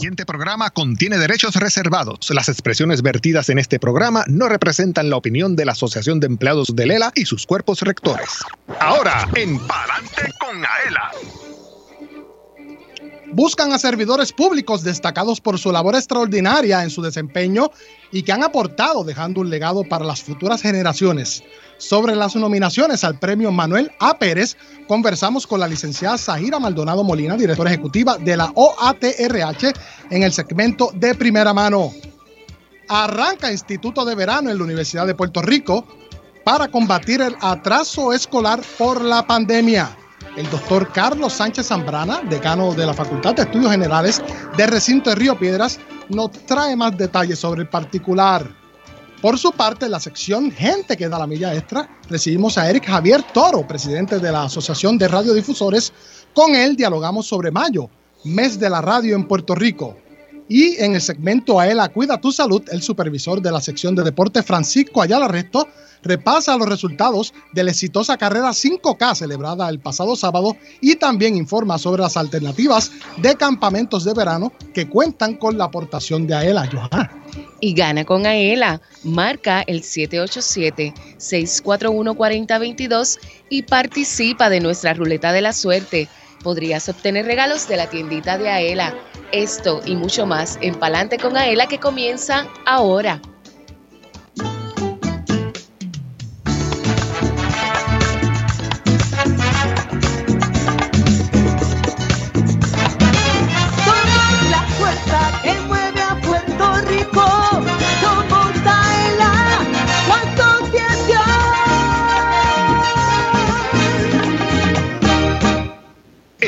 siguiente programa contiene derechos reservados. Las expresiones vertidas en este programa no representan la opinión de la Asociación de Empleados de Lela y sus cuerpos rectores. Ahora, en Palante con Aela. Buscan a servidores públicos destacados por su labor extraordinaria en su desempeño y que han aportado dejando un legado para las futuras generaciones. Sobre las nominaciones al premio Manuel A. Pérez, conversamos con la licenciada Zahira Maldonado Molina, directora ejecutiva de la OATRH, en el segmento de primera mano. Arranca Instituto de Verano en la Universidad de Puerto Rico para combatir el atraso escolar por la pandemia. El doctor Carlos Sánchez Zambrana, decano de la Facultad de Estudios Generales de Recinto de Río Piedras, nos trae más detalles sobre el particular. Por su parte, en la sección Gente que da la milla extra, recibimos a Eric Javier Toro, presidente de la Asociación de Radiodifusores. Con él dialogamos sobre mayo, mes de la radio en Puerto Rico. Y en el segmento Aela Cuida tu Salud, el supervisor de la sección de deporte Francisco Ayala Resto repasa los resultados de la exitosa carrera 5K celebrada el pasado sábado y también informa sobre las alternativas de campamentos de verano que cuentan con la aportación de Aela. Y gana con Aela. Marca el 787-641-4022 y participa de nuestra ruleta de la suerte. Podrías obtener regalos de la tiendita de Aela. Esto y mucho más en Palante con Aela que comienza ahora.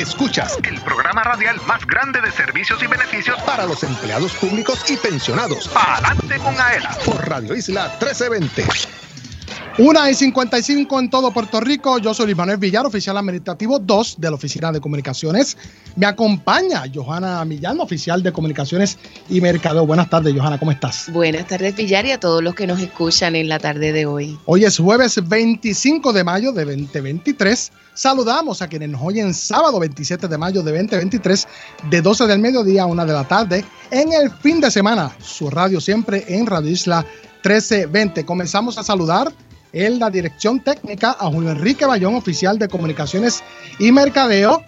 Escuchas el programa radial más grande de servicios y beneficios para los empleados públicos y pensionados. Adelante con AELA por Radio Isla 1320. Una y 55 en todo Puerto Rico. Yo soy Luis Manuel Villar, oficial administrativo 2 de la Oficina de Comunicaciones. Me acompaña Johanna Millán, oficial de Comunicaciones y Mercadeo. Buenas tardes, Johanna, ¿cómo estás? Buenas tardes, Villar, y a todos los que nos escuchan en la tarde de hoy. Hoy es jueves 25 de mayo de 2023. Saludamos a quienes nos oyen sábado 27 de mayo de 2023, de 12 del mediodía a 1 de la tarde, en el fin de semana. Su radio siempre en Radio Isla 1320. Comenzamos a saludar en la dirección técnica a Julio Enrique Bayón, oficial de Comunicaciones y Mercadeo,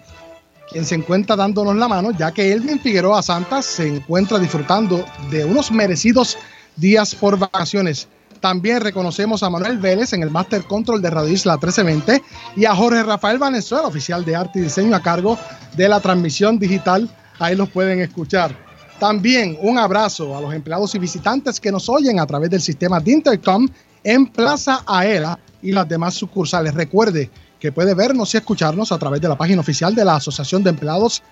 quien se encuentra dándonos la mano, ya que Elvin Figueroa Santa se encuentra disfrutando de unos merecidos días por vacaciones. También reconocemos a Manuel Vélez en el Master Control de Radio Isla 1320 y a Jorge Rafael Vanezuela, oficial de arte y diseño a cargo de la transmisión digital. Ahí los pueden escuchar. También un abrazo a los empleados y visitantes que nos oyen a través del sistema de Intercom en Plaza Aera y las demás sucursales. Recuerde que puede vernos y escucharnos a través de la página oficial de la Asociación de Empleados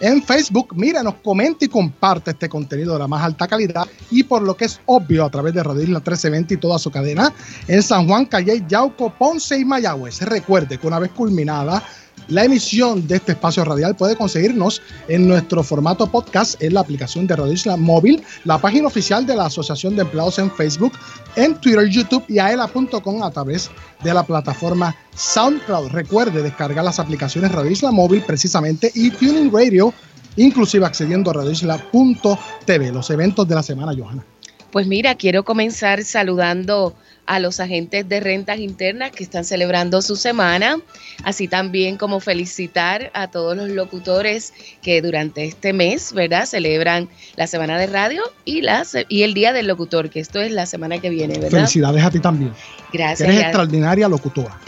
en Facebook. Míranos, comenta y comparte este contenido de la más alta calidad y por lo que es obvio a través de Radio Isla 1320 y toda su cadena en San Juan, Calle, Yauco, Ponce y Mayagüez. Recuerde que una vez culminada la emisión de este espacio radial puede conseguirnos en nuestro formato podcast en la aplicación de Radio Isla Móvil, la página oficial de la Asociación de Empleados en Facebook, en Twitter, YouTube y aela.com a través de la plataforma SoundCloud. Recuerde descargar las aplicaciones Radio Isla Móvil precisamente y Tuning Radio, inclusive accediendo a radioisla.tv. Los eventos de la semana, Johanna. Pues mira, quiero comenzar saludando a los agentes de rentas internas que están celebrando su semana, así también como felicitar a todos los locutores que durante este mes, ¿verdad?, celebran la semana de radio y, la, y el Día del Locutor, que esto es la semana que viene, ¿verdad? Felicidades a ti también. Gracias. Eres extraordinaria locutora.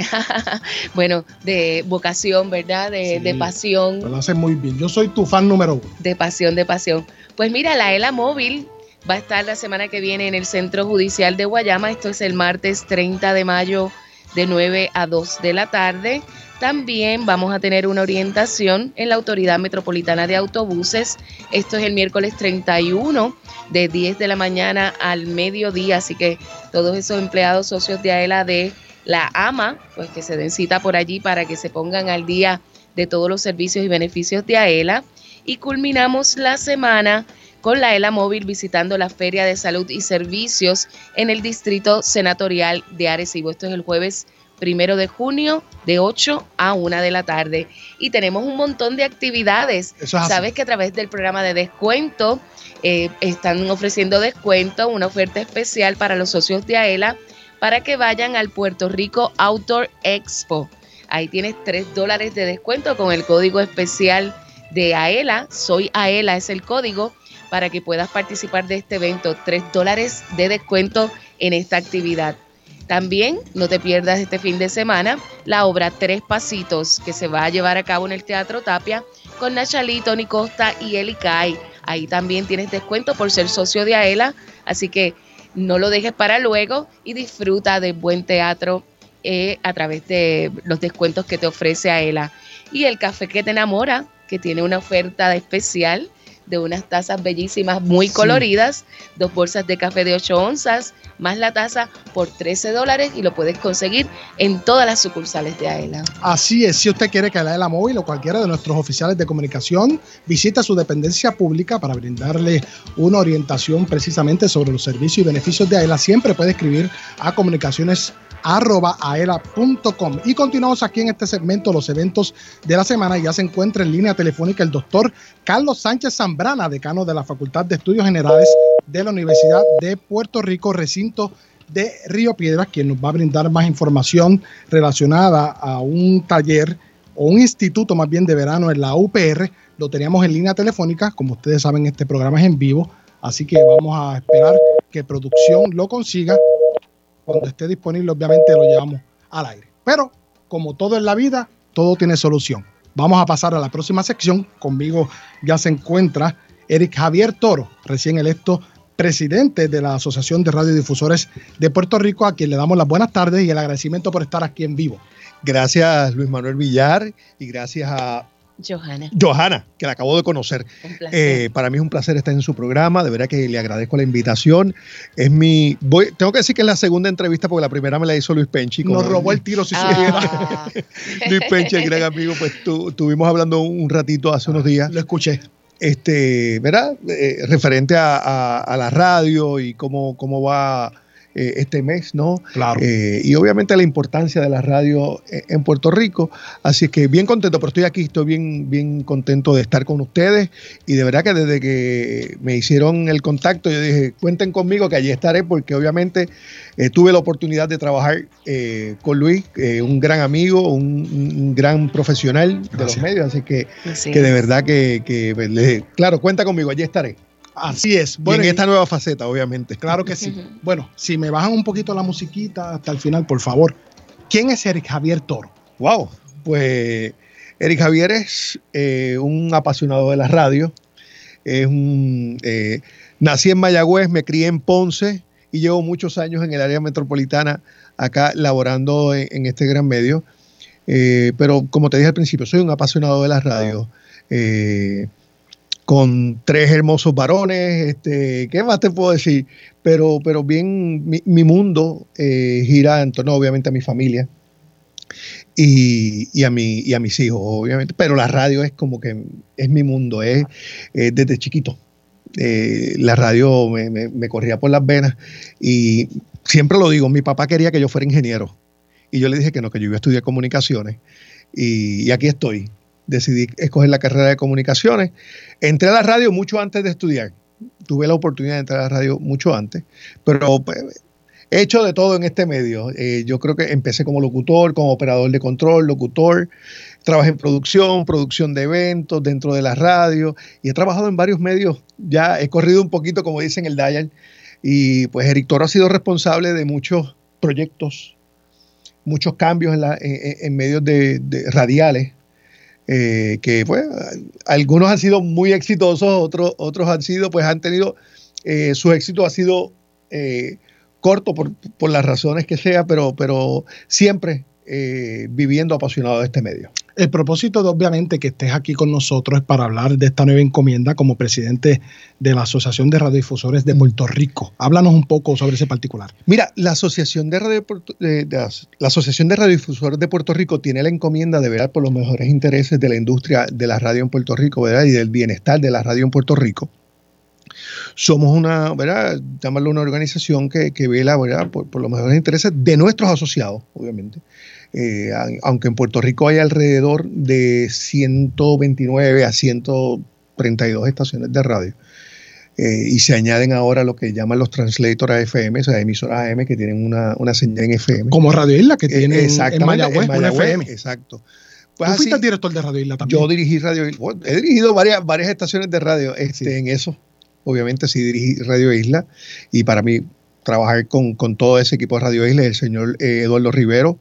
bueno, de vocación, ¿verdad? De, de pasión. Lo haces muy bien. Yo soy tu fan número uno. De pasión, de pasión. Pues mira, la ELA móvil va a estar la semana que viene en el Centro Judicial de Guayama. Esto es el martes 30 de mayo de 9 a 2 de la tarde. También vamos a tener una orientación en la Autoridad Metropolitana de Autobuses. Esto es el miércoles 31 de 10 de la mañana al mediodía. Así que todos esos empleados socios de AELA de la AMA, pues que se den cita por allí para que se pongan al día de todos los servicios y beneficios de AELA. Y culminamos la semana con la ELA Móvil visitando la Feria de Salud y Servicios en el Distrito Senatorial de Arecibo. Esto es el jueves primero de junio, de 8 a 1 de la tarde. Y tenemos un montón de actividades. Sabes que a través del programa de descuento eh, están ofreciendo descuento, una oferta especial para los socios de AELA para que vayan al Puerto Rico Outdoor Expo. Ahí tienes 3 dólares de descuento con el código especial de AELA. Soy AELA es el código para que puedas participar de este evento. 3 dólares de descuento en esta actividad. También no te pierdas este fin de semana la obra Tres Pasitos que se va a llevar a cabo en el Teatro Tapia con Nachalí, Tony Costa y Eli Kai. Ahí también tienes descuento por ser socio de AELA, así que no lo dejes para luego y disfruta de buen teatro eh, a través de los descuentos que te ofrece AELA. Y el café que te enamora, que tiene una oferta especial de unas tazas bellísimas, muy coloridas, dos bolsas de café de 8 onzas, más la taza por 13 dólares y lo puedes conseguir en todas las sucursales de AELA. Así es, si usted quiere que AELA Móvil o cualquiera de nuestros oficiales de comunicación visite su dependencia pública para brindarle una orientación precisamente sobre los servicios y beneficios de AELA, siempre puede escribir a comunicaciones arroba aela.com. Y continuamos aquí en este segmento, los eventos de la semana. Ya se encuentra en línea telefónica el doctor Carlos Sánchez Zambrana, decano de la Facultad de Estudios Generales de la Universidad de Puerto Rico, recinto de Río Piedras, quien nos va a brindar más información relacionada a un taller o un instituto más bien de verano en la UPR. Lo teníamos en línea telefónica, como ustedes saben, este programa es en vivo, así que vamos a esperar que producción lo consiga cuando esté disponible, obviamente lo llevamos al aire. Pero, como todo en la vida, todo tiene solución. Vamos a pasar a la próxima sección. Conmigo ya se encuentra Eric Javier Toro, recién electo presidente de la Asociación de Radiodifusores de Puerto Rico, a quien le damos las buenas tardes y el agradecimiento por estar aquí en vivo. Gracias Luis Manuel Villar y gracias a Johanna. Johanna, que la acabo de conocer. Eh, para mí es un placer estar en su programa. De verdad que le agradezco la invitación. Es mi. Voy, tengo que decir que es la segunda entrevista porque la primera me la hizo Luis Penchi. Nos robó el tiro si ah. Luis Penchi, el gran amigo, pues estuvimos hablando un ratito hace unos días. Lo escuché. Este, ¿verdad? Eh, referente a, a, la radio y cómo, cómo va eh, este mes, ¿no? Claro. Eh, y obviamente la importancia de la radio eh, en Puerto Rico. Así que bien contento, pero estoy aquí, estoy bien, bien contento de estar con ustedes. Y de verdad que desde que me hicieron el contacto, yo dije, cuenten conmigo que allí estaré, porque obviamente tuve la oportunidad de trabajar con Luis, un gran amigo, un, gran profesional de los medios. Así que, que de verdad que, que, claro, cuenta conmigo, allí estaré. Así es. Bueno, en esta nueva faceta, obviamente. Claro que sí. Bueno, si me bajan un poquito la musiquita hasta el final, por favor. ¿Quién es Eric Javier Toro? Wow, pues Eric Javier es eh, un apasionado de la radio. Es un, eh, nací en Mayagüez, me crié en Ponce y llevo muchos años en el área metropolitana acá laborando en, este gran medio. Eh, pero como te dije al principio, soy un apasionado de la radio con tres hermosos varones, este, ¿qué más te puedo decir? Pero, pero bien, mi, mundo eh, gira en torno obviamente a mi familia y, a mi, y a mis hijos, obviamente, pero la radio es como que es mi mundo, es, desde chiquito. Eh, la radio me, corría por las venas y siempre lo digo, mi papá quería que yo fuera ingeniero y yo le dije que no, que yo iba a estudiar comunicaciones y aquí estoy decidí escoger la carrera de comunicaciones. Entré a la radio mucho antes de estudiar. Tuve la oportunidad de entrar a la radio mucho antes, pero pues, he hecho de todo en este medio. Eh, yo creo que empecé como locutor, como operador de control, locutor. Trabajé en producción, producción de eventos dentro de la radio y he trabajado en varios medios. Ya he corrido un poquito, como dicen el Dial. Y pues Eric Toro ha sido responsable de muchos proyectos, muchos cambios en, medios de radiales eh, que pues algunos han sido muy exitosos, otros, otros han sido, pues han tenido, eh, su éxito ha sido eh, corto por, por, las razones que sea, pero, pero siempre eh, viviendo apasionado de este medio. El propósito, de, obviamente, que estés aquí con nosotros es para hablar de esta nueva encomienda como presidente de la Asociación de Radiodifusores de Puerto Rico. Háblanos un poco sobre ese particular. Mira, la Asociación de, Radiodifusores de Puerto Rico tiene la encomienda de velar por los mejores intereses de la industria de la radio en Puerto Rico ¿verdad? y del bienestar de la radio en Puerto Rico somos una, una organización que, que vela. Por, por, los mejores intereses de nuestros asociados, obviamente. Eh, aunque en Puerto Rico hay alrededor de 129 a 132 estaciones de radio. Eh, y se añaden ahora lo que llaman los translators FM, o sea, emisoras AM que tienen una, una señal en FM. Como Radio Isla, que tiene eh, en Mayagüez, en FM. Exacto. Pues ¿Tú fuiste así, director de Radio Isla también? Yo dirigí Radio Isla. He dirigido varias, varias estaciones de radio este, sí. en eso. Obviamente sí dirigí Radio Isla. Y para mí, trabajar con, con todo ese equipo de Radio Isla, el señor eh, Eduardo Rivero,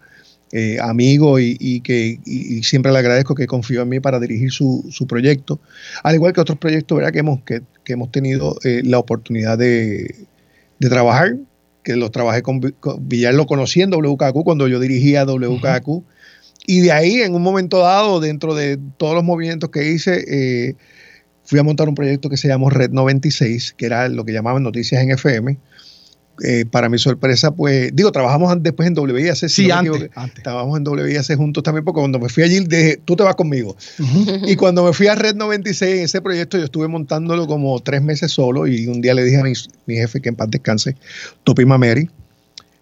eh, amigo y, y que y, siempre le agradezco que confió en mí para dirigir su, su proyecto, al igual que otros proyectos ¿verdad? Que, hemos, que, que hemos tenido eh, la oportunidad de, de, trabajar, que los trabajé con, con Villar, lo conocí en WKQ cuando yo dirigía WKQ, uh -huh. y de ahí en un momento dado, dentro de todos los movimientos que hice, eh, fui a montar un proyecto que se llamó Red 96, que era lo que llamaban Noticias en FM, eh, para mi sorpresa, pues, digo, trabajamos después en WIAC. Sí, no antes, antes, Estábamos en WIAC juntos también, porque cuando me fui allí, dije, tú te vas conmigo. Uh -huh. Y cuando me fui a Red 96, en ese proyecto, yo estuve montándolo como tres meses solo, y un día le dije a mi, mi jefe, que en paz descanse, Topi Mameri,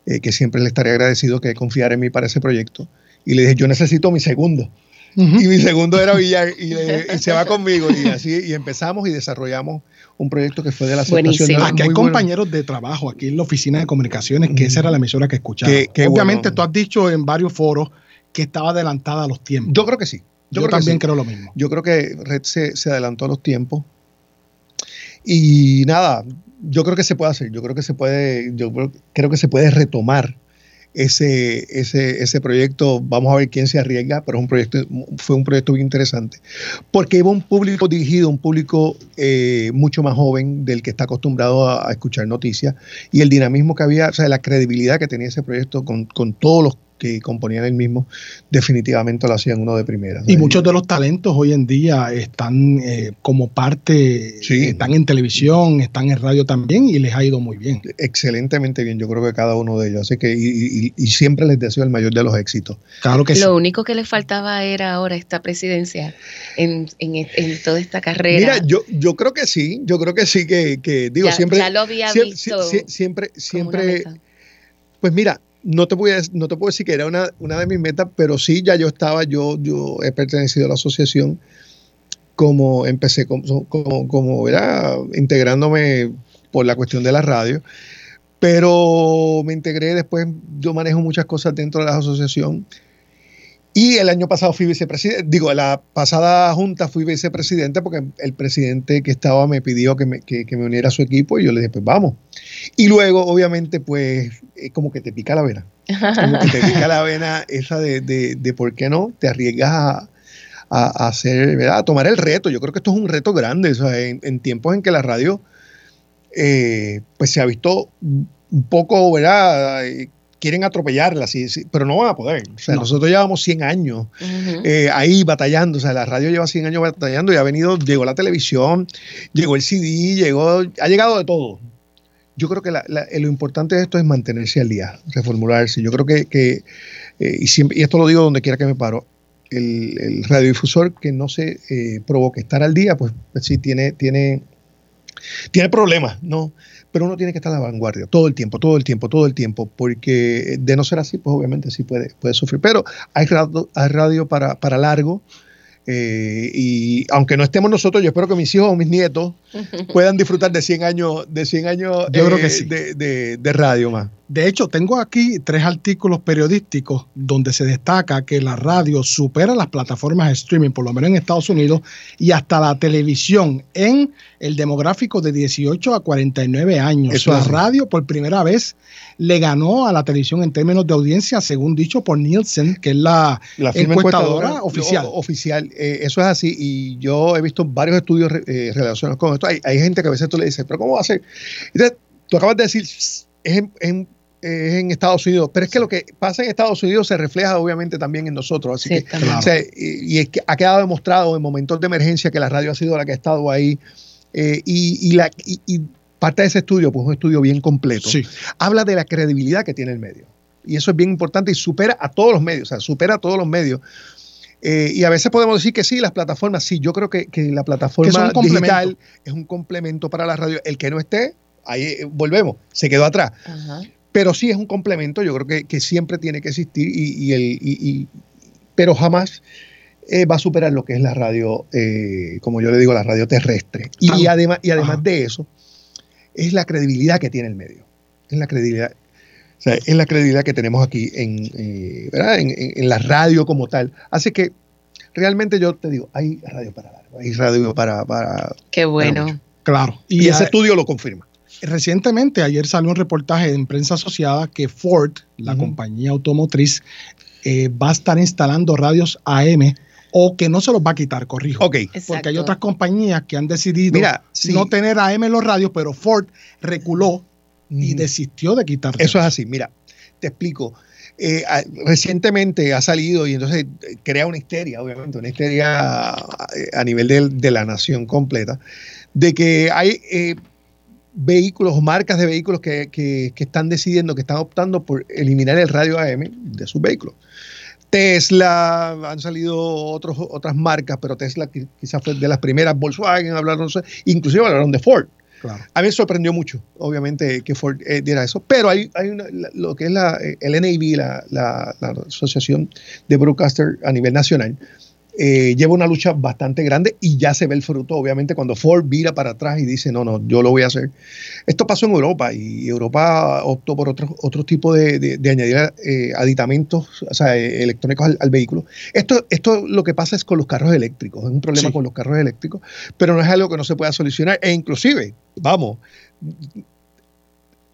eh, que siempre le estaré agradecido que confiara en mí para ese proyecto, y le dije, yo necesito mi segundo. Uh -huh. Y mi segundo era Villar, y, le, y se va conmigo, y así, y empezamos y desarrollamos un proyecto que fue de la asociación. Aquí hay compañeros bueno. de trabajo, aquí en la oficina de comunicaciones, que esa era la emisora que escuchaba. Que, que Obviamente bueno. tú has dicho en varios foros que estaba adelantada a los tiempos. Yo creo que sí. Yo, Yo creo también sí. creo lo mismo. Yo creo que Red se, se, adelantó a los tiempos. Y nada, yo creo que se puede hacer. Yo creo que se puede, yo creo que se puede retomar ese, ese, ese proyecto, vamos a ver quién se arriesga, pero es un proyecto, fue un proyecto bien interesante, porque iba un público dirigido, un público eh, mucho más joven del que está acostumbrado a, a, escuchar noticias, y el dinamismo que había, o sea, la credibilidad que tenía ese proyecto con, con todos los que componían el mismo, definitivamente lo hacían uno de primera. Y muchos de los talentos hoy en día están eh, como parte, sí. están en televisión, están en radio también y les ha ido muy bien. Excelentemente bien, yo creo que cada uno de ellos. Así que, y, y, y siempre les deseo el mayor de los éxitos. Claro que Lo sí. único que les faltaba era ahora esta presidencia en, en, en, toda esta carrera. Mira, yo, yo creo que sí, yo creo que sí, que, que digo, ya, siempre. Ya lo había siempre, visto. Siempre, siempre. Pues mira, no te, voy a, no te puedo decir que era una, una, de mis metas, pero sí ya yo estaba, yo, yo he pertenecido a la asociación como empecé como, como, como era integrándome por la cuestión de la radio, pero me integré después, yo manejo muchas cosas dentro de la asociación y el año pasado fui vicepresidente, digo, la pasada junta fui vicepresidente porque el presidente que estaba me pidió que me, que, que me uniera a su equipo y yo le dije, pues vamos. Y luego, obviamente, pues, es como que te pica la vena. Como que te pica la vena esa de, de, de por qué no te arriesgas a, a, a, hacer, ¿verdad? A tomar el reto. Yo creo que esto es un reto grande. O sea, en, en tiempos en que la radio, eh, pues, se ha visto un poco, ¿verdad? Quieren atropellarla, sí, sí, pero no van a poder. O sea, no. nosotros llevamos 100 años uh -huh. eh, ahí batallando, o sea, la radio lleva 100 años batallando y ha venido, llegó la televisión, llegó el CD, llegó, ha llegado de todo. Yo creo que la, la, lo importante de esto es mantenerse al día, reformularse. Yo creo que, que eh, y, siempre, y, esto lo digo donde quiera que me paro, el, el radiodifusor que no se eh, provoque estar al día, pues, pues sí tiene, tiene, tiene problemas, ¿no? Pero uno tiene que estar a la vanguardia todo el tiempo, todo el tiempo, todo el tiempo, porque de no ser así, pues obviamente sí puede, puede sufrir. Pero hay radio, hay radio para, para largo. Eh, y aunque no estemos nosotros, yo espero que mis hijos o mis nietos puedan disfrutar de 100 años, de 100 años yo eh, creo que sí. de, de, de, radio más. De hecho, tengo aquí tres artículos periodísticos donde se destaca que la radio supera las plataformas de streaming, por lo menos en Estados Unidos, y hasta la televisión en el demográfico de 18 a 49 años. Eso la radio por primera vez le ganó a la televisión en términos de audiencia, según dicho por Nielsen, que es la, la encuestadora, encuestadora, oficial. oficial. Eh, eso es así y yo he visto varios estudios eh, relacionados con esto. Hay, hay, gente que a veces tú le dices, pero ¿cómo va a ser? Entonces, tú acabas de decir, es en, en es en Estados Unidos, pero es que lo que pasa en Estados Unidos se refleja obviamente también en nosotros, así sí, que, claro. o sea, y, y, es que ha quedado demostrado en momentos de emergencia que la radio ha sido la que ha estado ahí eh, y, y, la, y, parte de ese estudio, pues un estudio bien completo, sí. habla de la credibilidad que tiene el medio y eso es bien importante y supera a todos los medios, o sea, supera a todos los medios. Eh, y a veces podemos decir que sí, las plataformas, sí, yo creo que, que la plataforma digital es un complemento para la radio. El que no esté, ahí eh, volvemos, se quedó atrás. Pero sí es un complemento, yo creo que, que siempre tiene que existir, y, el, y, pero jamás eh, va a superar lo que es la radio, como yo le digo, la radio terrestre. Y, además, y además de eso, es la credibilidad que tiene el medio. Es la credibilidad. O sea, es la credibilidad que tenemos aquí en, eh, en, la radio como tal. Así que realmente yo te digo, hay radio para largo, hay radio para... para Qué bueno. claro. Y, ese estudio lo confirma. Recientemente, ayer salió un reportaje en prensa asociada que Ford, la compañía automotriz, eh, va a estar instalando radios AM o que no se los va a quitar, corrijo. Ok. Porque hay otras compañías que han decidido no tener AM en los radios, pero Ford reculó y desistió de quitar. Eso es así. Mira, te explico. Eh, recientemente ha salido y entonces eh, crea una histeria, obviamente, una histeria a, nivel de, la nación completa, de que hay eh, vehículos, marcas de vehículos que, que, están decidiendo, que están optando por eliminar el radio AM de sus vehículos. Tesla, han salido otros, otras marcas, pero Tesla quizás fue de las primeras, Volkswagen hablaron, inclusive hablaron de Ford. A mí me sorprendió mucho, obviamente, que Ford eh, diera eso, pero hay, hay una, lo que es la, eh, el NAB, la, la, la Asociación de Broadcaster a nivel nacional, eh, lleva una lucha bastante grande y ya se ve el fruto, obviamente, cuando Ford vira para atrás y dice, no, no, yo lo voy a hacer. Esto pasó en Europa y Europa optó por otro, otro tipo de, añadir eh, aditamentos o sea, eh, electrónicos al, vehículo. Esto, esto lo que pasa es con los carros eléctricos, es un problema con los carros eléctricos, pero no es algo que no se pueda solucionar. E inclusive, vamos,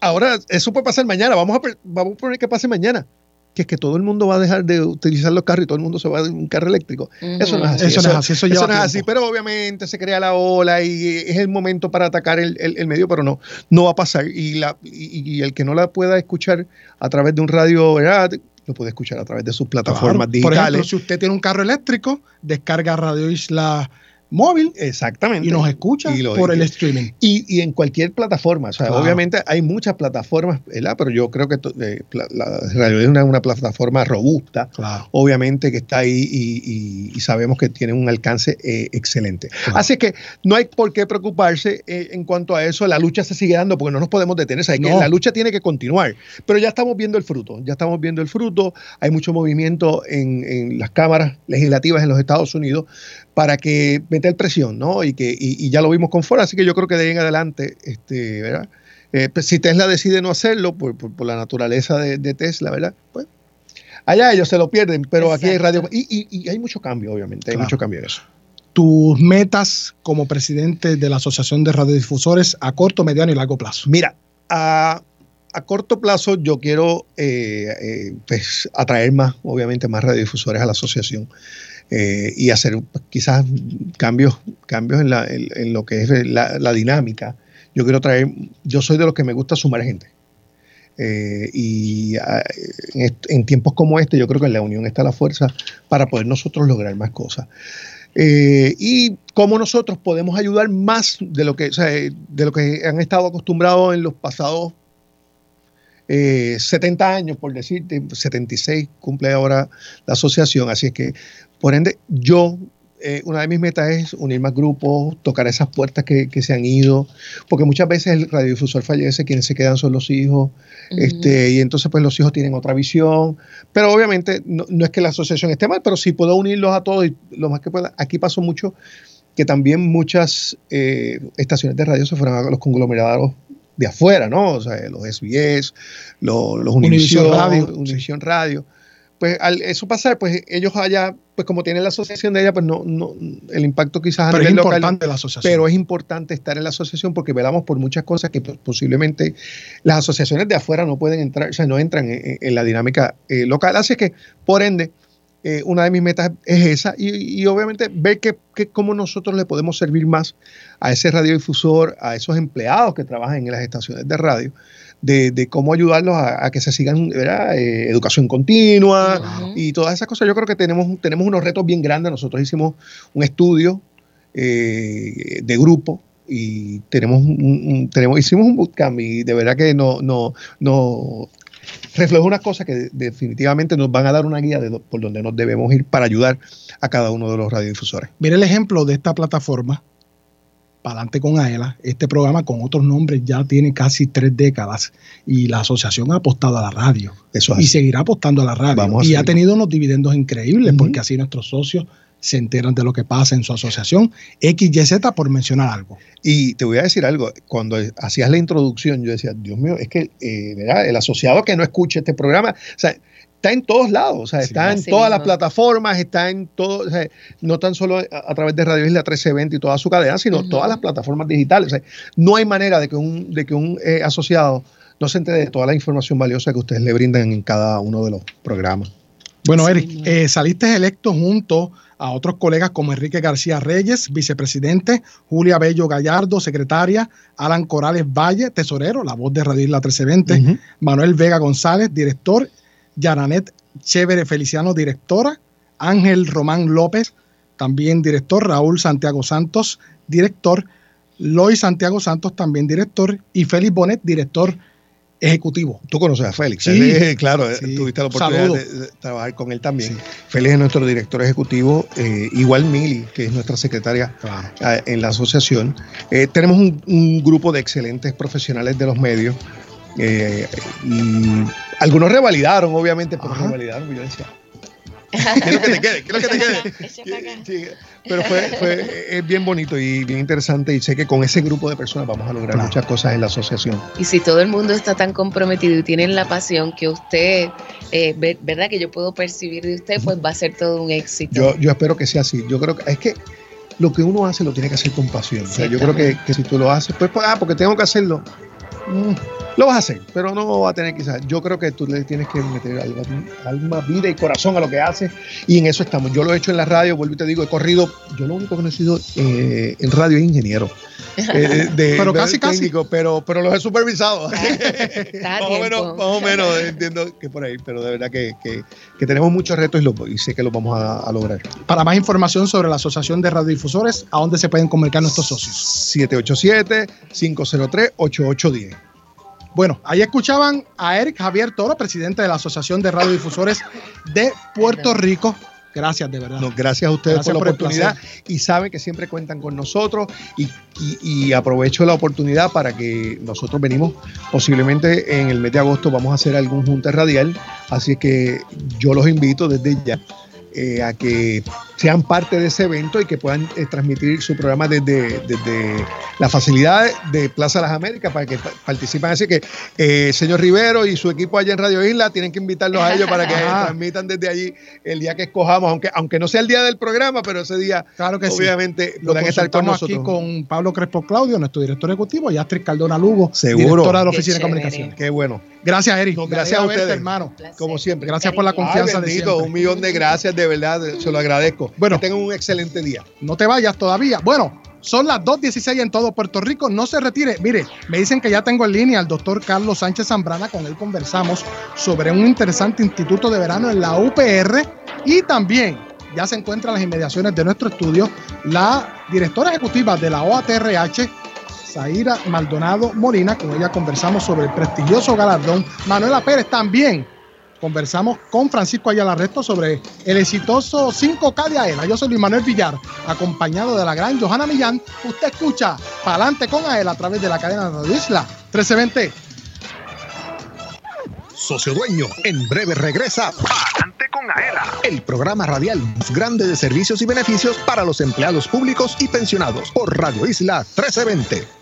ahora eso puede pasar mañana, vamos a, vamos a poner que pase mañana que es que todo el mundo va a dejar de utilizar los carros y todo el mundo se va a un carro eléctrico. Eso no es así. Eso, no es así. Eso, no es así. Pero obviamente se crea la ola y es el momento para atacar el, medio, pero no, no va a pasar. Y, la, y, el que no la pueda escuchar a través de un radio, ¿verdad? lo puede escuchar a través de sus plataformas digitales. Por ejemplo, si usted tiene un carro eléctrico, descarga Radio Isla móvil. Exactamente. Y nos escucha por el streaming. Y, en cualquier plataforma. O sea, obviamente hay muchas plataformas, ¿verdad? Pero yo creo que eh, la, radio es una, plataforma robusta. Obviamente que está ahí y, sabemos que tiene un alcance eh, excelente. Así que no hay por qué preocuparse eh, en cuanto a eso. La lucha se sigue dando porque no nos podemos detener. O la lucha tiene que continuar. Pero ya estamos viendo el fruto. Ya estamos viendo el fruto. Hay mucho movimiento en, en las cámaras legislativas en los Estados Unidos para que meter presión, ¿no? Y que y, ya lo vimos con Ford, así que yo creo que de ahí en adelante, este, ¿verdad? Eh, pues, si Tesla decide no hacerlo por, la naturaleza de, Tesla, ¿verdad? Pues allá ellos se lo pierden, pero aquí hay radio y, hay mucho cambio, obviamente, hay mucho cambio en eso. Tus metas como presidente de la Asociación de Radiodifusores a corto, mediano y largo plazo. Mira, a, corto plazo yo quiero eh, eh, pues, atraer más, obviamente, más radiodifusores a la asociación. Eh, y hacer quizás cambios, cambios en, lo que es la, dinámica. Yo quiero traer, yo soy de los que me gusta sumar gente. Eh, y ah, en, tiempos como este, yo creo que en la unión está la fuerza para poder nosotros lograr más cosas. Eh, y cómo nosotros podemos ayudar más de lo que, de lo que han estado acostumbrados en los pasados 70 años, por decirte, 76 cumple ahora la asociación, así es que por ende, yo, eh, una de mis metas es unir más grupos, tocar esas puertas que, se han ido, porque muchas veces el radiodifusor fallece, quienes se quedan son los hijos, este, y entonces pues los hijos tienen otra visión, pero obviamente no, es que la asociación esté mal, pero sí puedo unirlos a todos y lo más que pueda. Aquí pasó mucho que también muchas eh, estaciones de radio se fueron a los conglomerados de afuera, ¿no? O sea, los SBS, los, los Univision, Radio. Univision Radio pues al eso pasar, pues ellos allá, pues como tienen la asociación de ella, pues no, no el impacto quizás a pero nivel es importante la asociación. Pero es importante estar en la asociación porque velamos por muchas cosas que pues, posiblemente las asociaciones de afuera no pueden entrar, o sea, no entran en, la dinámica eh, local. Así que, por ende, eh, una de mis metas es esa y, obviamente ver que, cómo nosotros le podemos servir más a ese radiodifusor, a esos empleados que trabajan en las estaciones de radio, de, cómo ayudarlos a, que se sigan, ¿verdad? Eh, educación continua y todas esas cosas. Yo creo que tenemos, tenemos unos retos bien grandes. Nosotros hicimos un estudio eh, de grupo y tenemos, tenemos hicimos un bootcamp y de verdad que no, no, no refleja unas cosas que definitivamente nos van a dar una guía de por donde nos debemos ir para ayudar a cada uno de los radiodifusores. Mire el ejemplo de esta plataforma, Palante con AELA. Este programa con otros nombres ya tiene casi tres décadas y la asociación ha apostado a la radio. Eso es y seguirá apostando a la radio. Vamos y ha tenido unos dividendos increíbles porque así nuestros socios se enteran de lo que pasa en su asociación. XYZ por mencionar algo. Y te voy a decir algo, cuando hacías la introducción, yo decía, Dios mío, es que eh, el asociado que no escuche este programa, o sea, está en todos lados, o sea, Sí, está en todas las plataformas, está en todo, o sea, no tan solo a, a través de Radio Isla 1320 y toda su cadena, sino Ujú. todas las plataformas digitales. O sea, no hay manera de que un, de que un eh, asociado no se entere de toda la información valiosa que ustedes le brindan en cada uno de los programas. Bueno, Sí, Eric, no. eh, saliste electo junto a otros colegas como Enrique García Reyes, vicepresidente, Julia Bello Gallardo, secretaria, Alan Corales Valle, tesorero, la voz de Radio Isla 1320, Ujú. Manuel Vega González, director, Yaranet Chévere Feliciano, directora, Ángel Román López, también director, Raúl Santiago Santos, director, Lois Santiago Santos, también director, y Félix Bonet, director ejecutivo. Tú conoces a Félix, Sí. Él claro, Sí. tuviste la oportunidad de, de trabajar con él también. Sí. Félix es nuestro director ejecutivo, eh, igual Mili, que es nuestra secretaria Claro. eh, en la asociación. Eh, tenemos un, un grupo de excelentes profesionales de los medios eh, y algunos revalidaron, obviamente, pero Ajá. revalidaron. decía, quiero que te quede, quiero que te quede. Sí, pero fue, fue- es bien bonito y bien interesante y sé que con ese grupo de personas vamos a lograr Claro. muchas cosas en la asociación. Y si todo el mundo está tan comprometido y tienen la pasión que usted, eh, ve- ¿verdad? Que yo puedo percibir de usted, pues va a ser todo un éxito. Yo, yo espero que sea así. Yo creo que es que lo que uno hace lo tiene que hacer con pasión. O sea, yo creo que, que si tú lo haces, pues, pues, ah, porque tengo que hacerlo. Mm, lo vas a hacer, pero no va a tener quizás. Yo creo que tú le tienes que meter alma, alma, vida y corazón a lo que haces y en eso estamos. Yo lo he hecho en la radio, vuelvo y te digo, he corrido. Yo lo único que no he sido eh, en radio es ingeniero. eh, de- Pero de casi, casi. técnico, pero, pero los he supervisado. Está a más, o menos, más o menos entiendo que por ahí, pero de verdad que, que- que tenemos muchos retos y, lo- y sé que los vamos a, a lograr. Para más información sobre la Asociación de Radiodifusores, ¿a dónde se pueden comunicar nuestros socios? 787-503-8810. Bueno, ahí escuchaban a Eric Javier Toro, presidente de la Asociación de Radiodifusores de Puerto Rico. Gracias, de verdad. No, gracias a ustedes Gracias por la por oportunidad y saben que siempre cuentan con nosotros y, y- y aprovecho la oportunidad para que nosotros venimos posiblemente en el mes de agosto vamos a hacer algún junta radial, así que yo los invito desde ya eh, a que sean parte de ese evento y que puedan eh, transmitir su programa desde, desde la facilidad de Plaza Las Américas para que pa- participen. Así que, eh, señor Rivero y su equipo allá en Radio Isla tienen que invitarlos a ellos para que transmitan desde allí el día que escojamos, aunque, aunque no sea el día del programa, pero ese día Claro que sí. obviamente Lo puedan estar con nosotros. aquí con Pablo Crespo Claudio, nuestro director ejecutivo, y Astrid Cardona Lugo, Seguro. directora de la Qué Oficina de. Comunicación. Qué bueno. Gracias, Eric. No, gracias a verte, ustedes. hermano. Placer. Como siempre. Gracias por la confianza Ay, de bendito, siempre. un millón de gracias, de verdad, se lo agradezco. Bueno. que tengan un excelente día. No te vayas todavía. Bueno, son las 2.16 en todo Puerto Rico. No se retire. Mire, me dicen que ya tengo en línea al doctor Carlos Sánchez Zambrana. Con él conversamos sobre un interesante instituto de verano en la UPR. Y también ya se encuentra en las inmediaciones de nuestro estudio la directora ejecutiva de la OATRH, Zaira Maldonado Molina. Con ella conversamos sobre el prestigioso galardón. Manuela Pérez también. Conversamos con Francisco Ayala Resto sobre el exitoso 5K de AELA. Yo soy Luis Manuel Villar, acompañado de la gran Johanna Millán. Usted escucha Palante con AELA a través de la cadena de Isla 1320. Socio Dueño, en breve regresa Palante con Aela, el programa radial más grande de servicios y beneficios para los empleados públicos y pensionados por Radio Isla 1320.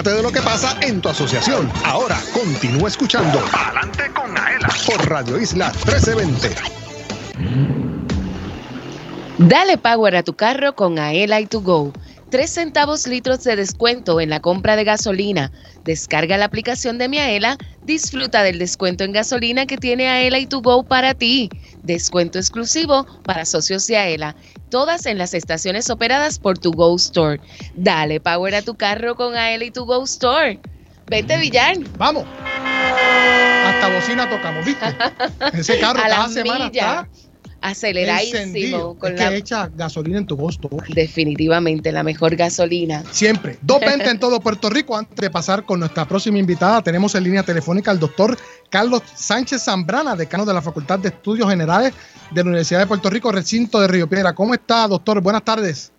Entérate de lo que pasa en tu asociación. Ahora continúa escuchando Adelante con Aela por Radio Isla 1320. Dale power a tu carro con Aela y to go. 3 centavos litros de descuento en la compra de gasolina. Descarga la aplicación de mi Aela, disfruta del descuento en gasolina que tiene Aela y to go para ti. Descuento exclusivo para socios de Aela. Todas en las estaciones operadas por tu Go Store. Dale power a tu carro con Aela y tu Go Store. Vete, Villar. Vamos. Hasta bocina tocamos, ¿viste? Ese carro A cada semana millas. está Aceleradísimo. Con es la- que echa gasolina en tu gusto. Definitivamente la mejor gasolina. Siempre. 220 en todo Puerto Rico. Antes de pasar con nuestra próxima invitada, tenemos en línea telefónica al doctor Carlos Sánchez Zambrana, decano de la Facultad de Estudios Generales de la Universidad de Puerto Rico, recinto de Río Piedra. ¿Cómo está, doctor? Buenas tardes.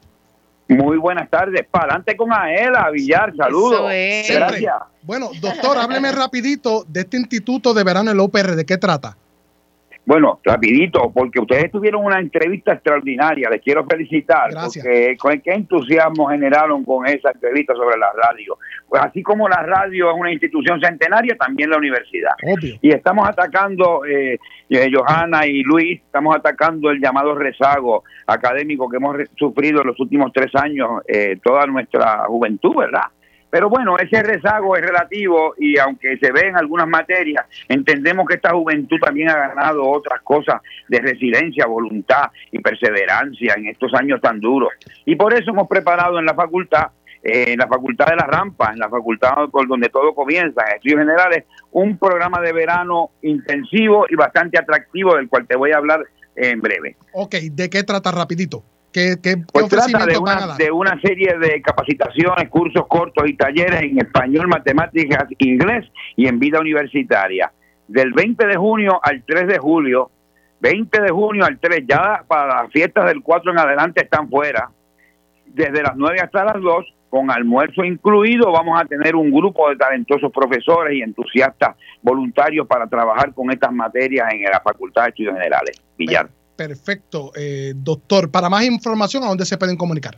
Muy buenas tardes. Para adelante con Aela, Villar, saludos. Eso es. Gracias. Bueno, doctor, hábleme rapidito de este Instituto de Verano, el OPR. ¿De qué trata? Bueno, rapidito, porque ustedes tuvieron una entrevista extraordinaria, les quiero felicitar, Gracias. porque con qué entusiasmo generaron con esa entrevista sobre la radio. Pues así como la radio es una institución centenaria, también la universidad. Obvio. Y estamos atacando, eh, eh, Johanna y Luis, estamos atacando el llamado rezago académico que hemos re- sufrido en los últimos tres años, eh, toda nuestra juventud, ¿verdad? Pero bueno, ese rezago es relativo y aunque se ve en algunas materias, entendemos que esta juventud también ha ganado otras cosas de resiliencia, voluntad y perseverancia en estos años tan duros. Y por eso hemos preparado en la facultad, eh, en la facultad de la rampa, en la facultad por donde todo comienza, en estudios generales, un programa de verano intensivo y bastante atractivo del cual te voy a hablar en breve. Ok, ¿de qué trata rapidito? ¿Qué, qué, qué Pues trata de una, de una serie de capacitaciones, cursos cortos y talleres en español, matemáticas, inglés y en vida universitaria. Del 20 de junio al 3 de julio, 20 de junio al 3, ya para las fiestas del 4 en adelante están fuera. Desde las 9 hasta las 2, con almuerzo incluido, vamos a tener un grupo de talentosos profesores y entusiastas voluntarios para trabajar con estas materias en la Facultad de Estudios Generales. Villar. Perfecto, eh, doctor. Para más información, ¿a dónde se pueden comunicar?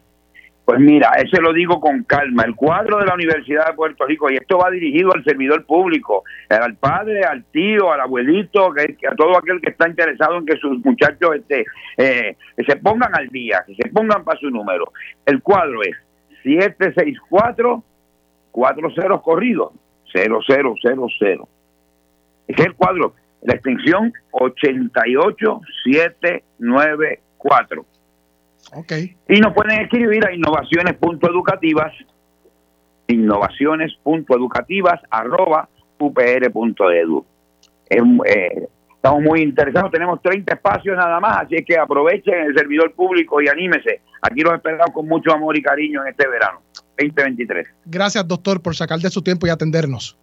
Pues mira, eso lo digo con calma. El cuadro de la Universidad de Puerto Rico, y esto va dirigido al servidor público, al padre, al tío, al abuelito, a todo aquel que está interesado en que sus muchachos este, eh, se pongan al día, que se pongan para su número. El cuadro es 764 40 corridos 0000. Ese es el cuadro. La extensión 88794. Ok. Y nos pueden escribir a innovaciones.educativas, innovaciones.educativas, arroba upr.edu. Es, eh, estamos muy interesados, tenemos 30 espacios nada más, así que aprovechen el servidor público y anímese. Aquí los esperamos con mucho amor y cariño en este verano, 2023. Gracias, doctor, por sacar de su tiempo y atendernos.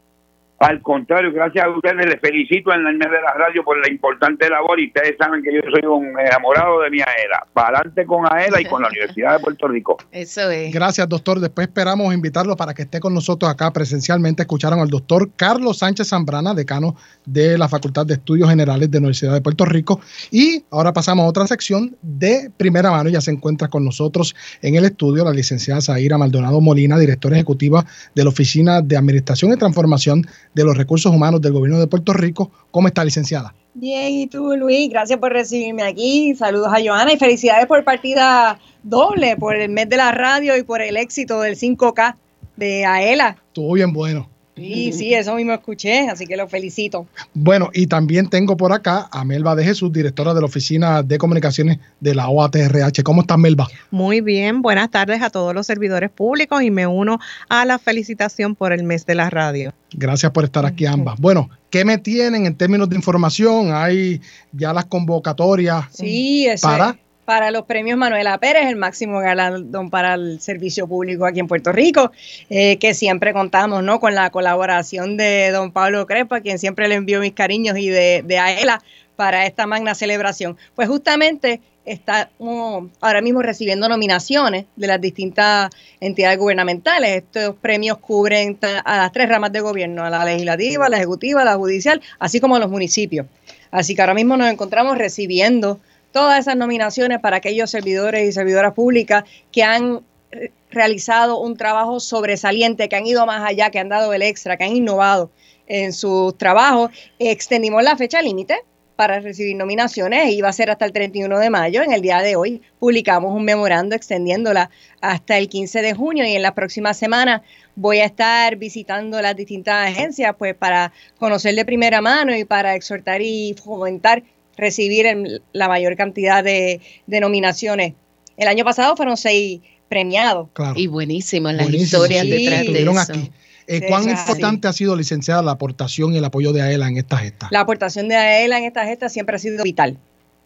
Al contrario, gracias a ustedes, les felicito en el mes de la radio por la importante labor y ustedes saben que yo soy un enamorado de mi AELA. Para adelante con AELA y con la Universidad de Puerto Rico. Eso es. Gracias, doctor. Después esperamos invitarlo para que esté con nosotros acá presencialmente. Escucharon al doctor Carlos Sánchez Zambrana, decano de la Facultad de Estudios Generales de la Universidad de Puerto Rico. Y ahora pasamos a otra sección de primera mano. Ya se encuentra con nosotros en el estudio la licenciada Zaira Maldonado Molina, directora ejecutiva de la Oficina de Administración y Transformación de los Recursos Humanos del Gobierno de Puerto Rico. ¿Cómo está, licenciada? Bien, y tú, Luis, gracias por recibirme aquí. Saludos a Joana y felicidades por partida doble, por el mes de la radio y por el éxito del 5K de Aela. Estuvo bien bueno. Sí, sí, eso mismo escuché, así que lo felicito. Bueno, y también tengo por acá a Melba de Jesús, directora de la Oficina de Comunicaciones de la OATRH. ¿Cómo estás, Melba? Muy bien, buenas tardes a todos los servidores públicos y me uno a la felicitación por el mes de la radio. Gracias por estar aquí ambas. Bueno, ¿qué me tienen en términos de información? Hay ya las convocatorias Sí, para... Para los premios Manuela Pérez, el máximo galardón para el servicio público aquí en Puerto Rico, eh, que siempre contamos ¿no? con la colaboración de don Pablo Crepa, a quien siempre le envío mis cariños, y de, Aela para esta magna celebración. Pues justamente está ahora mismo recibiendo nominaciones de las distintas entidades gubernamentales. Estos premios cubren a las tres ramas de gobierno, a la legislativa, a la ejecutiva, a la judicial, así como a los municipios. Así que ahora mismo nos encontramos recibiendo todas esas nominaciones para aquellos servidores y servidoras públicas que han eh, realizado un trabajo sobresaliente, que han ido más allá, que han dado el extra, que han innovado en sus trabajos. Extendimos la fecha límite para recibir nominaciones, iba a ser hasta el 31 de mayo. En el día de hoy publicamos un memorando extendiéndola hasta el 15 de junio y en las próximas semanas voy a estar visitando las distintas agencias pues para conocer de primera mano y para exhortar y fomentar recibir el- la mayor cantidad de, de nominaciones. El año pasado fueron seis premiados. Claro. Y buenísimas las Buenísimo, historias sí, detrás de eso. aquí. Eh, Sí, ¿Cuán claro. importante ha sido, licenciada, la aportación y el apoyo de AELA en esta gesta? La aportación de AELA en esta gesta siempre ha sido vital.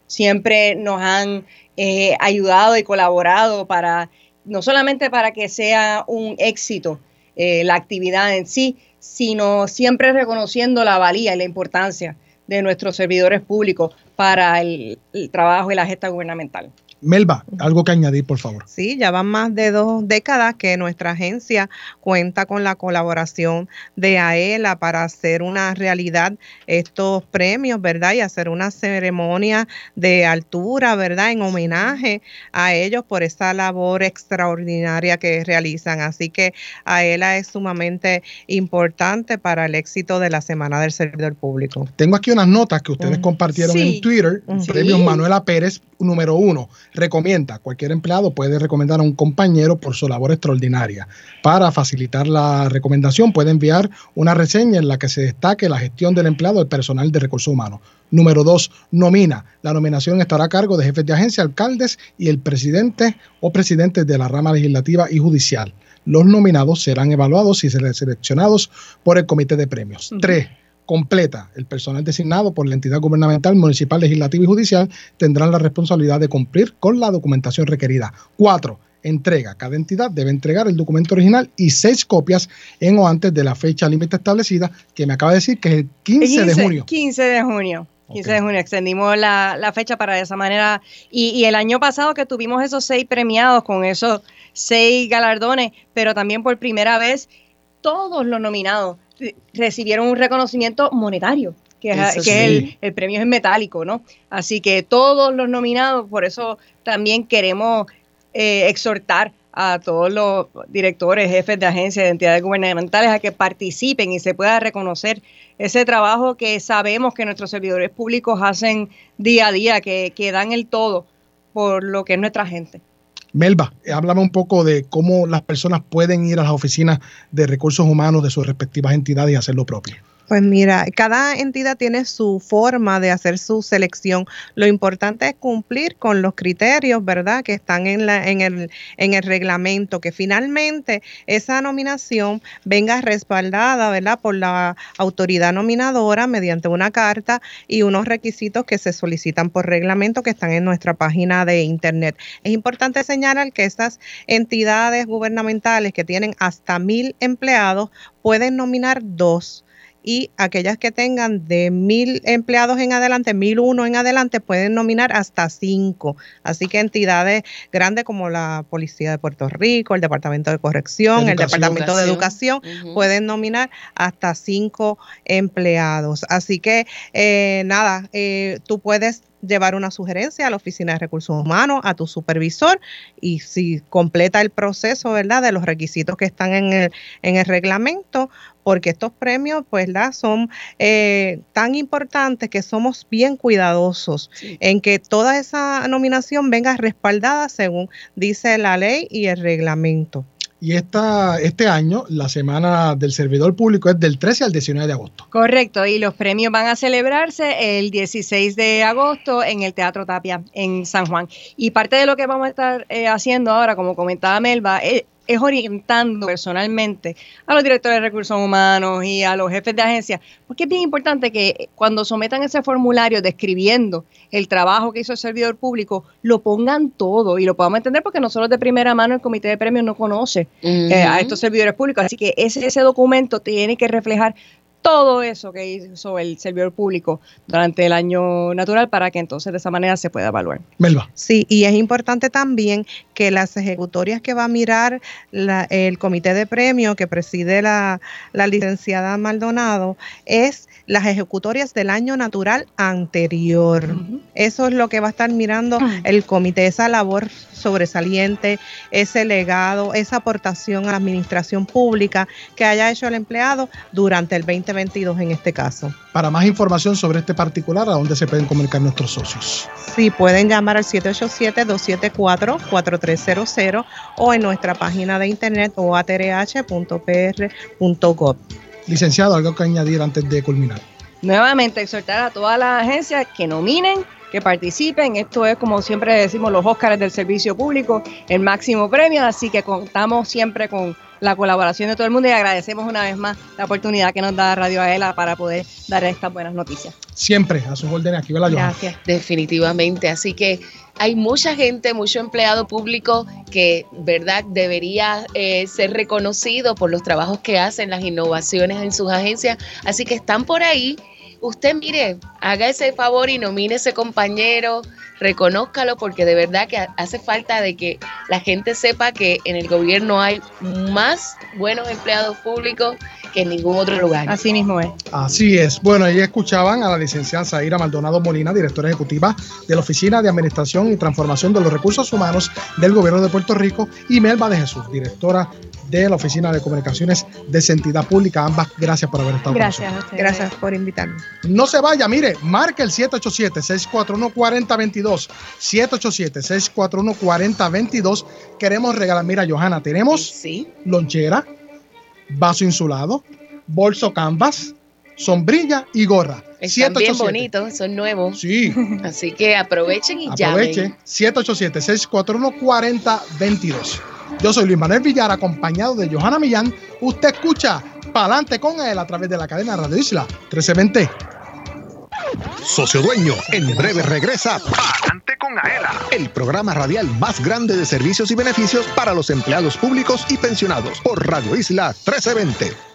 Siempre nos han eh, ayudado y colaborado para, no solamente para que sea un éxito eh, la actividad en sí, sino siempre reconociendo la valía y la importancia de nuestros servidores públicos para el, trabajo y la gesta gubernamental. Melba, algo que añadir, por favor. Sí, ya van más de dos décadas que nuestra agencia cuenta con la colaboración de AELA para hacer una realidad estos premios, ¿verdad? Y hacer una ceremonia de altura, ¿verdad? En homenaje a ellos por esa labor extraordinaria que realizan. Así que AELA es sumamente importante para el éxito de la Semana del Servidor Público. Tengo aquí unas notas que ustedes compartieron Sí. en Twitter. Sí. Premios Manuela Pérez, número uno. Recomienda, cualquier empleado puede recomendar a un compañero por su labor extraordinaria. Para facilitar la recomendación, puede enviar una reseña en la que se destaque la gestión del empleado del personal de recursos humanos. Número dos, nomina. La nominación estará a cargo de jefes de agencia, alcaldes y el presidente o presidentes de la rama legislativa y judicial. Los nominados serán evaluados y seleccionados por el comité de premios. Tres, completa. El personal designado por la entidad gubernamental, municipal, legislativa y judicial tendrán la responsabilidad de cumplir con la documentación requerida. Cuatro, entrega. Cada entidad debe entregar el documento original y seis copias en o antes de la fecha límite establecida, que me acaba de decir que es el 15, de junio. 15 de junio. 15 de junio, extendimos la, la fecha para de esa manera. Y, y el año pasado que tuvimos esos seis premiados con esos seis galardones, pero también por primera vez todos los nominados recibieron un reconocimiento monetario, que, es, el, premio es en metálico, ¿no? Así que todos los nominados, por eso también queremos eh, exhortar a todos los directores, jefes de agencias, de entidades gubernamentales a que participen y se pueda reconocer ese trabajo que sabemos que nuestros servidores públicos hacen día a día, que, que dan el todo por lo que es nuestra gente. Melba, eh, háblame un poco de cómo las personas pueden ir a las oficinas de recursos humanos de sus respectivas entidades y hacer lo propio. Pues mira, cada entidad tiene su forma de hacer su selección. Lo importante es cumplir con los criterios, ¿verdad? Que están en, la, en, el, en el reglamento, que finalmente esa nominación venga respaldada, ¿verdad? Por la autoridad nominadora mediante una carta y unos requisitos que se solicitan por reglamento que están en nuestra página de internet. Es importante señalar que estas entidades gubernamentales que tienen hasta mil empleados pueden nominar dos y aquellas que tengan de mil empleados en adelante, mil uno en adelante, pueden nominar hasta cinco. Así que entidades grandes como la Policía de Puerto Rico, el Departamento de Corrección, el Educación. Departamento de Educación, pueden nominar hasta cinco empleados. Así que eh, nada, eh, tú puedes llevar una sugerencia a la Oficina de Recursos Humanos, a tu supervisor, y si completa el proceso, ¿verdad?, de los requisitos que están en el, en el reglamento, porque estos premios, pues, ¿verdad? son eh, tan importantes que somos bien cuidadosos en que toda esa nominación venga respaldada según dice la ley y el reglamento. Y esta, este año, la Semana del Servidor Público es del 13 al 19 de agosto. Correcto, y los premios van a celebrarse el 16 de agosto en el Teatro Tapia en San Juan. Y parte de lo que vamos a estar eh, haciendo ahora, como comentaba Melba, es, es orientando personalmente a los directores de recursos humanos y a los jefes de agencia, porque es bien importante que cuando sometan ese formulario describiendo el trabajo que hizo el servidor público, lo pongan todo y lo podamos entender porque nosotros de primera mano el comité de premios no conoce eh, a estos servidores públicos, así que ese, ese documento tiene que reflejar todo eso que hizo el servidor público durante el año natural para que entonces de esa manera se pueda evaluar. Melba. Sí, y es importante también que las ejecutorias que va a mirar la- el comité de premio que preside la, la licenciada Maldonado es las ejecutorias del año natural anterior. Eso es lo que va a estar mirando el comité, esa labor sobresaliente, ese legado, esa aportación a la administración pública que haya hecho el empleado durante el 2022 en este caso. Para más información sobre este particular, ¿a dónde se pueden comunicar nuestros socios? Sí, pueden llamar al 787-274-4300 o en nuestra página de internet oatrh.pr.gov. Licenciado, algo que añadir antes de culminar. Nuevamente exhortar a todas las agencias que nominen, que participen. Esto es como siempre decimos los Óscares del servicio público, el máximo premio, así que contamos siempre con la colaboración de todo el mundo y agradecemos una vez más la oportunidad que nos da Radio Aela para poder dar estas buenas noticias. Siempre a sus órdenes aquí, ¿verdad, Johanna? Definitivamente. Así que hay mucha gente, mucho empleado público que, ¿verdad?, debería eh, ser reconocido por los trabajos que hacen, las innovaciones en sus agencias. Así que están por ahí. Usted, mire, haga ese favor y nomine ese compañero, reconózcalo, porque de verdad que hace falta de que la gente sepa que en el gobierno hay más buenos empleados públicos que en ningún otro lugar. Así mismo es. Así es. Bueno, ahí escuchaban a la licenciada Zaira Maldonado Molina, directora ejecutiva de la Oficina de Administración y Transformación de los Recursos Humanos del Gobierno de Puerto Rico, y Melba de Jesús, directora de la Oficina de Comunicaciones de Entidad Pública. Ambas, gracias por haber estado con nosotros. Gracias. Gracias por invitarme. No se vaya, mire, marque el 787-641-4022. 787-641-4022. Queremos regalar, mira, Johanna, tenemos lonchera, vaso insulado, bolso canvas, sombrilla y gorra. Están bien 787. bonitos, son nuevos. Sí. Así que aprovechen y Aproveche. llamen. 787-641-4022. Yo soy Luis Manuel Villar, acompañado de Johanna Millán. Usted escucha Pa'lante con él a través de la cadena Radio Isla 1320. Socio Dueño, en breve regresa Pa'lante El programa radial más grande de servicios y beneficios para los empleados públicos y pensionados por Radio Isla 1320.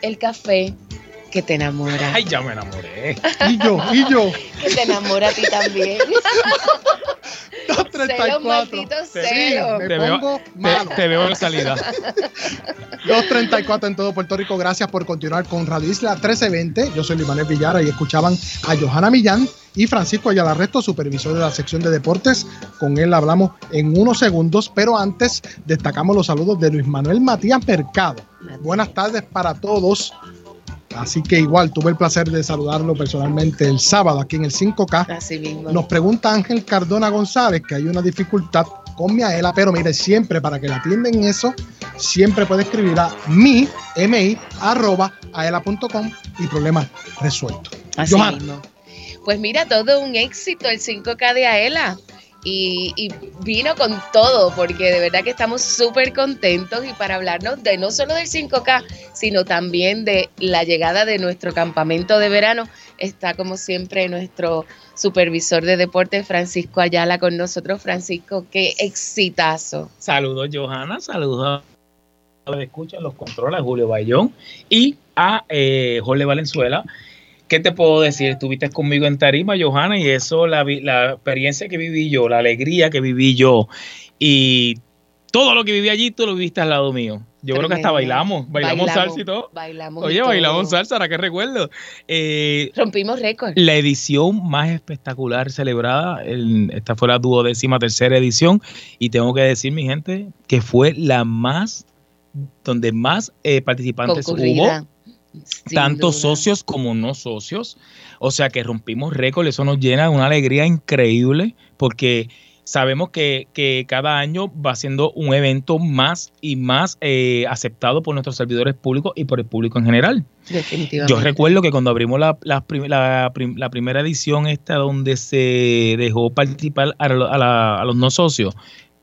el café que te enamora. Ay, ya me enamoré. Y yo, y yo. Que te enamora a ti también. 234. Celos, malditos celos. me Te veo, pongo te- malo. te veo en salida. 234 en todo Puerto Rico. Gracias por continuar con Radio Isla 1320. Yo soy Luis Manuel Villara y escuchaban a Johanna Millán y Francisco Ayala Resto, supervisor de la sección de deportes. Con él hablamos en unos segundos, pero antes destacamos los saludos de Luis Manuel Matías Mercado. Buenas tardes para todos. Así que igual tuve el placer de saludarlo personalmente el sábado aquí en el 5K. Así mismo. Nos pregunta Ángel Cardona González que hay una dificultad con mi Aela, pero mire, siempre para que la atienden eso, siempre puede escribir a mi, mi, arroba, aela.com y problema resuelto. Así Johanna. mismo. Pues mira, todo un éxito el 5K de Aela. Y, vino con todo, porque de verdad que estamos súper contentos y para hablarnos de no solo del 5K, sino también de la llegada de nuestro campamento de verano, está como siempre nuestro supervisor de deportes, Francisco Ayala, con nosotros. Francisco, qué exitazo. Saludos, Johanna. Saludos a los escuchan los controles, a Julio Bayón y a eh, Jorge Valenzuela. ¿Qué te puedo decir? Estuviste conmigo en Tarima, Johanna, y eso, la, la experiencia que viví yo, la alegría que viví yo y todo lo que viví allí, tú lo viviste al lado mío. Yo creo que hasta bailamos, bailamos, salsa y todo. Bailamos Oye, todo. bailamos salsa, ahora que recuerdo. Eh, Rompimos récord. la edición más espectacular celebrada, el- esta fue la duodécima tercera edición, y tengo que decir, mi gente, que fue la más, donde más eh, participantes Concurrida. hubo, tanto socios como no socios. O sea que rompimos récord, eso nos llena de una alegría increíble, porque sabemos que, que cada año va siendo un evento más y más eh, aceptado por nuestros servidores públicos y por el público en general. Definitivamente. Yo recuerdo que cuando abrimos la, la prim- la prim- la primera edición esta donde se dejó participar a los no socios,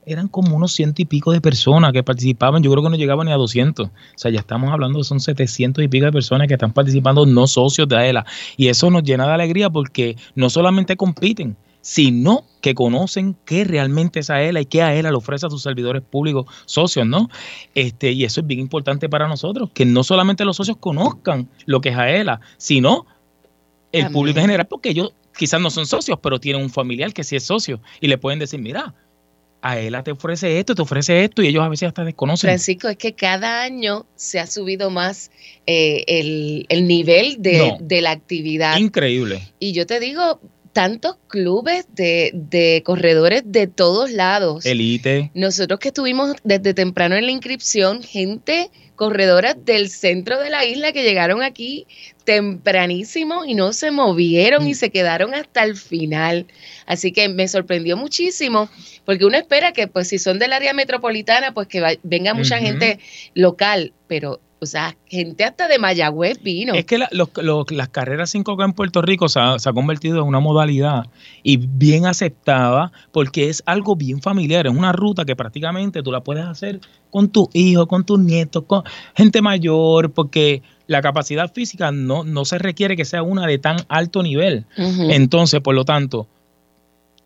eran como unos ciento y pico de personas que participaban. Yo creo que no llegaban ni a 200. O sea, ya estamos hablando de son 700 y pico de personas que están participando no socios de AELA. Y eso nos llena de alegría porque no solamente compiten, sino que conocen qué realmente es AELA y qué AELA le ofrece a sus servidores públicos socios, ¿no? Este, y eso es bien importante para nosotros, que no solamente los socios conozcan lo que es AELA, sino el También. público en general, porque ellos quizás no son socios, pero tienen un familiar que sí es socio y le pueden decir, mira, AELA te ofrece esto, te ofrece esto, y ellos a veces hasta desconocen. Francisco, es que cada año se ha subido más eh, el, el nivel de, No. de la actividad. Increíble. Y yo te digo, tantos clubes de, de corredores de todos lados. Elite. Nosotros que estuvimos desde temprano en la inscripción, gente corredora del centro de la isla que llegaron aquí tempranísimo y no se movieron y se quedaron hasta el final. Así que me sorprendió muchísimo porque uno espera que pues si son del área metropolitana pues que va- venga mucha gente local, pero o sea, gente hasta de Mayagüez vino. Es que la- los- los- las carreras 5K en Puerto Rico se ha, se ha convertido en una modalidad y bien aceptada porque es algo bien familiar, es una ruta que prácticamente tú la puedes hacer con tus hijos, con tus nietos, con gente mayor, porque la capacidad física no, no se requiere que sea una de tan alto nivel. Entonces, por lo tanto,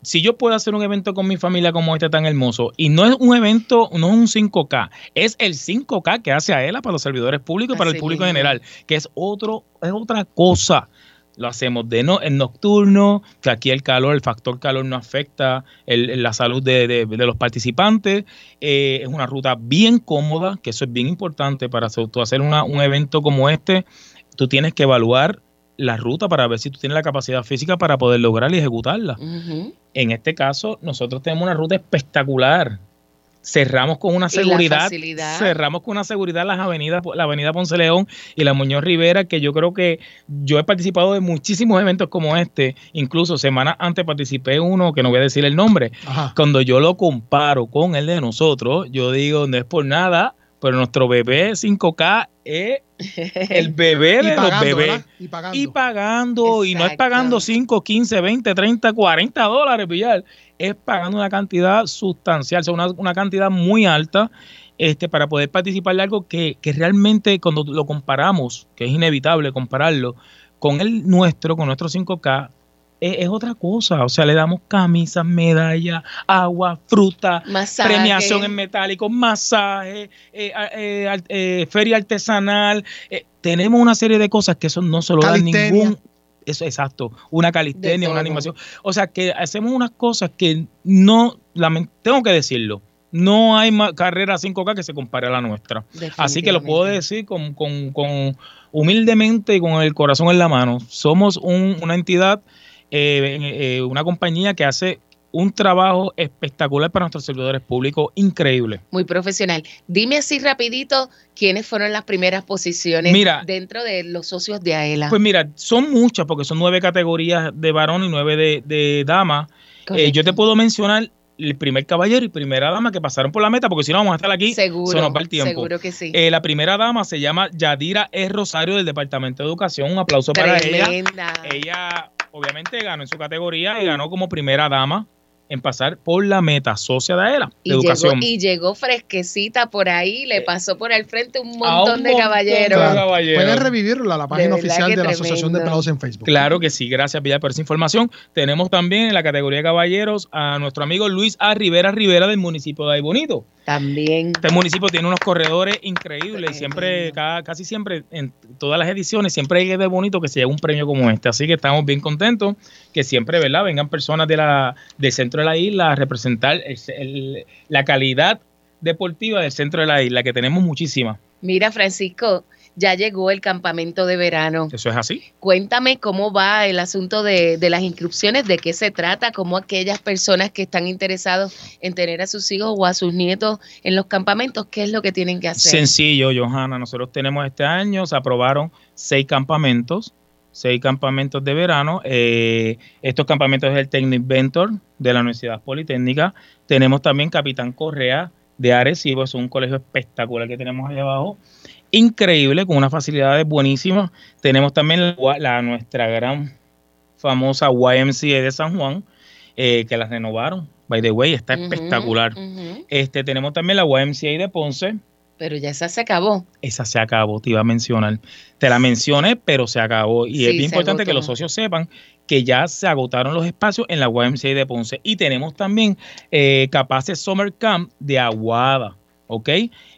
si yo puedo hacer un evento con mi familia como este tan hermoso, y no es un evento, no es un 5K, es el 5K que hace a ELA para los servidores públicos y para el público mismo. general, que es otro, es otra cosa. Lo hacemos de no, en nocturno, que aquí el calor, el factor calor no afecta el- la salud de, de- de los participantes. Eh, es una ruta bien cómoda, que eso es bien importante para hacer, tú hacer una- un evento como este. Tú tienes que evaluar la ruta para ver si tú tienes la capacidad física para poder lograr y ejecutarla. En este caso, nosotros tenemos una ruta espectacular. Cerramos con una seguridad, cerramos con una seguridad las avenidas, la avenida Ponce León y la Muñoz Rivera, que yo creo que yo he participado de muchísimos eventos como este, incluso semanas antes participé en uno que no voy a decir el nombre. Ajá. Cuando yo lo comparo con el de nosotros, yo digo, no es por nada, pero nuestro bebé 5K es el bebé de los pagando, bebés. ¿verdad? Y pagando. Y pagando, y no es pagando 5, 15, 20, 30, 40 dólares, Villar. Es pagando una cantidad sustancial, o sea, una, una cantidad muy alta este, para poder participar de algo que, que realmente cuando lo comparamos, que es inevitable compararlo, con el nuestro, con nuestro 5K, es, es otra cosa. O sea, le damos camisas, medallas, agua, fruta, Masaje. premiación en metálico, masaje, eh, a- eh, al- eh, feria artesanal. eh, tenemos una serie de cosas que eso no se lo da ningún. Eso, exacto. Una calistenia, una animación. O sea, que hacemos unas cosas que no, tengo que decirlo, no hay ma- carrera 5K que se compare a la nuestra. Así que lo puedo decir con, con- con humildemente y con el corazón en la mano. Somos un- una entidad, eh, eh, una compañía que hace un trabajo espectacular para nuestros servidores públicos, increíble. Muy profesional. Dime así rapidito quiénes fueron las primeras posiciones Mira. dentro de los socios de AELA. Pues mira, son muchas porque son nueve categorías de varón y nueve de, de dama. Eh, yo te puedo mencionar el primer caballero y primera dama que pasaron por la meta, porque si no vamos a estar aquí, seguro, se nos va el tiempo. seguro que sí. Eh, la primera dama se llama Yadira E. Rosario del Departamento de Educación. Un aplauso para ella. Ella obviamente ganó en su categoría y ganó como primera dama en pasar por la meta socia de AELA, de Y llegó, educación. y llegó fresquecita por ahí, le pasó por al frente un montón de montón caballeros. de caballeros. Pueden revivirlo a la página oficial de la Asociación de. Empleados en Facebook. Claro que sí, gracias Villar por esa información. Tenemos también en la categoría de caballeros a nuestro amigo Luis A. Rivera Rivera del municipio de Ay Bonito. También. Este municipio tiene unos corredores increíbles y siempre, cada- casi siempre, en todas las ediciones, siempre hay de bonito que se lleve un premio como este. Así que estamos bien contentos que siempre, ¿verdad? Vengan personas de la, del centro de la isla a representar el- el- la calidad deportiva del centro de la isla, que tenemos muchísima. Mira, Francisco, ya llegó el campamento de verano. Eso es así. Cuéntame cómo va el asunto de, de las inscripciones, de qué se trata, cómo aquellas personas que están interesados en tener a sus hijos o a sus nietos en los campamentos, qué es lo que tienen que hacer. Sencillo, Johanna. Nosotros tenemos este año, se aprobaron seis campamentos, seis campamentos de verano. Eh, estos campamentos es el Technic Ventor de la Universidad Politécnica. Tenemos también Capitán Correa de Arecibo, es un colegio espectacular que tenemos ahí abajo. Increíble, con unas facilidades buenísimas. Tenemos también la, la- nuestra gran famosa YMCA de San Juan, eh, que la renovaron. By the way, está espectacular. Este, tenemos también la YMCA de Ponce. Pero ya esa se acabó. Esa se acabó, te iba a mencionar. Te la mencioné, pero se acabó. Y Sí, es bien importante que los socios sepan que ya se agotaron los espacios en la YMCA de Ponce. Y tenemos también eh, Capaces Summer Camp de Aguada. ¿Ok?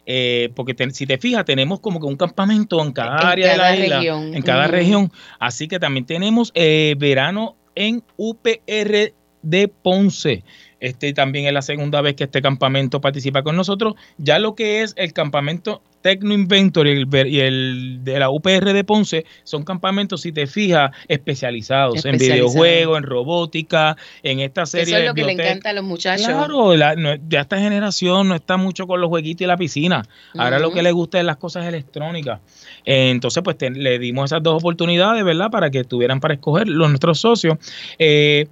Eh, porque te- si te fijas, tenemos como que un campamento en cada En área cada de la isla, región. en cada región. Así que también tenemos eh, verano en UPR de Ponce. Este también es la segunda vez que este campamento participa con nosotros. Ya lo que es el campamento Tecno Inventor y el, ver- y el de la UPR de Ponce son campamentos, si te fijas, especializados en videojuegos, en robótica, en esta serie Eso es de lo que le encanta a los muchachos. Claro, la- no- ya esta generación no está mucho con los jueguitos y la piscina. Ahora lo que le gusta es las cosas electrónicas. Eh, entonces, pues te- le dimos esas dos oportunidades, ¿verdad? Para que tuvieran para escoger los nuestros socios. Eh,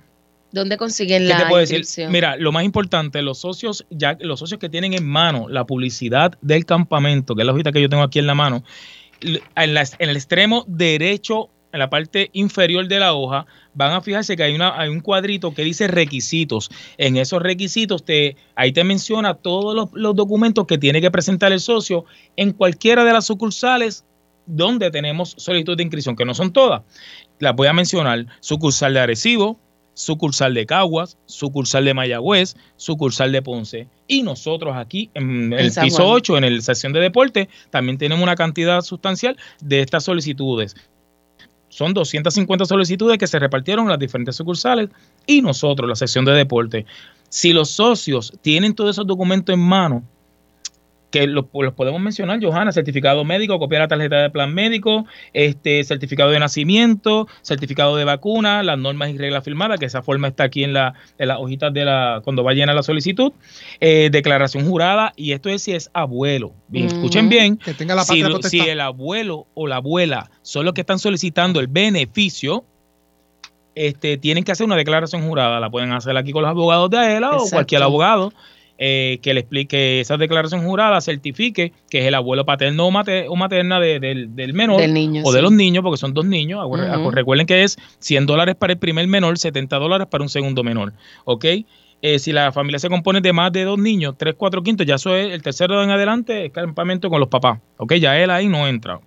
¿Dónde consiguen ¿Qué la te puedo decir? inscripción? Mira, lo más importante, los socios, ya los socios que tienen en mano la publicidad del campamento, que es la hojita que yo tengo aquí en la mano, en, la- en el extremo derecho, en la parte inferior de la hoja, van a fijarse que hay, una, hay un cuadrito que dice requisitos. En esos requisitos, te, ahí te menciona todos los, los documentos que tiene que presentar el socio en cualquiera de las sucursales donde tenemos solicitud de inscripción, que no son todas. Las voy a mencionar. Sucursal de Arecibo, sucursal de Caguas, sucursal de Mayagüez, sucursal de Ponce. Y nosotros aquí en el piso Juan. 8, en el sección de deporte, también tenemos una cantidad sustancial de estas solicitudes. Son 250 solicitudes que se repartieron en las diferentes sucursales y nosotros, la sección de deporte. Si los socios tienen todos esos documentos en mano, que lo- los podemos mencionar, Johanna, certificado médico, copiar la tarjeta de plan médico, este certificado de nacimiento, certificado de vacuna, las normas y reglas firmadas, que esa forma está aquí en la, en las hojitas de la, cuando va a llenar la solicitud, eh, declaración jurada, y esto es si es abuelo. Bien, Mm. Escuchen bien, Que tenga la si, si el abuelo o la abuela son los que están solicitando el beneficio, este, tienen que hacer una declaración jurada. La pueden hacer aquí con los abogados de AELA o cualquier abogado eh, que le explique esa declaración jurada, certifique que es el abuelo paterno o, mate- o materna de- del, del menor Del niño, o de los niños, porque son dos niños. Recuerden que es 100 dólares para el primer menor, 70 dólares para un segundo menor. ¿Ok? Eh, si la familia se compone de más de dos niños, tres, cuatro quintos, ya eso es el tercero en adelante, es campamento con los papás. ¿Ok? Ya él ahí no entra.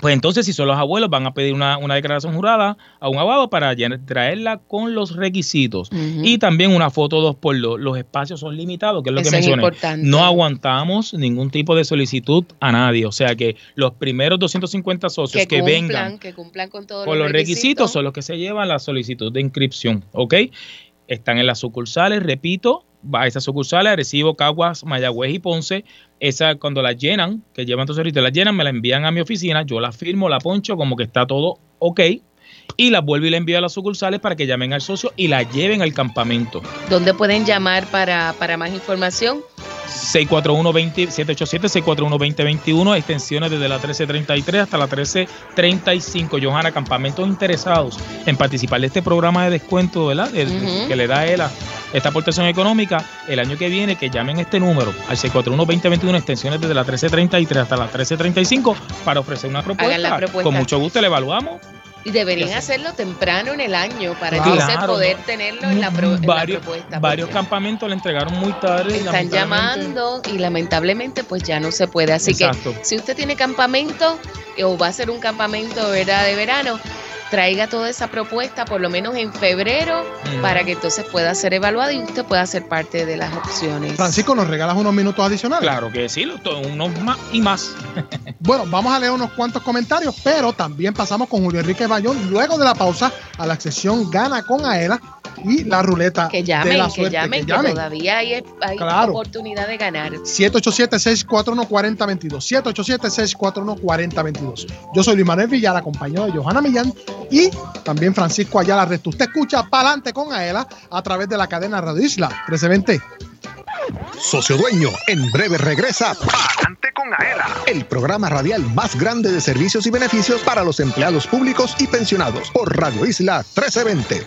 Pues entonces, si son los abuelos, van a pedir una, una declaración jurada a un abogado para traerla con los requisitos. Y también una foto dos por dos. Los espacios son limitados, que es lo Eso que es mencioné. importante. No aguantamos ningún tipo de solicitud a nadie. O sea que los primeros 250 socios que, que, cumplan, vengan que cumplan con todos con los requisitos son los que se llevan la solicitud de inscripción. ¿Ok? Están en las sucursales, repito, a esas sucursales, Arecibo, Caguas, Mayagüez y Ponce. Esa cuando las llenan, que llevan entonces ahorita, las llenan, me la envían a mi oficina, yo la firmo, la poncho como que está todo ok. Y las vuelvo y la envío a las sucursales para que llamen al socio y la lleven al campamento. ¿Dónde pueden llamar para, para más información? 641-787-641-2021, extensiones desde la 1333 hasta la 1335. Johanna, campamentos interesados en participar de este programa de descuento, ¿verdad? El-. Que le da ELA esta aportación económica el año que viene, que llamen este número al 641-2021, extensiones desde la 1333 hasta la 1335 para ofrecer una propuesta. Propuesta. Con mucho gusto le evaluamos. Y deberían hacerlo temprano en el año para Claro. entonces poder ¿no? tenerlo en la, pro- en la varios propuesta. varios campamentos le entregaron muy tarde. Están llamando y lamentablemente pues ya no se puede. Así Exacto. que si usted tiene campamento eh, o va a hacer un campamento ¿verdad? de verano, traiga toda esa propuesta por lo menos en febrero Mm. para que entonces pueda ser evaluado y usted pueda ser parte de las opciones. Francisco, ¿nos regalas unos minutos adicionales? Claro que sí, unos más y más. Bueno, vamos a leer unos cuantos comentarios, pero también pasamos con Julio Enrique Bayón luego de la pausa a la sección Gana con Aela y la ruleta Que de llamen, la que suerte. llamen, que, llamen. todavía hay, hay Claro. oportunidad de ganar. 787-641-4022. 787-641-4022. Yo soy Luis Manuel Villar, acompañado de Johanna Millán y también Francisco Ayala Resto. Usted escucha Palante con Aela a través de la cadena Radio Isla 1320. Socio Dueño, en breve regresa Palante con Aela, el programa radial más grande de servicios y beneficios para los empleados públicos y pensionados por Radio Isla 1320.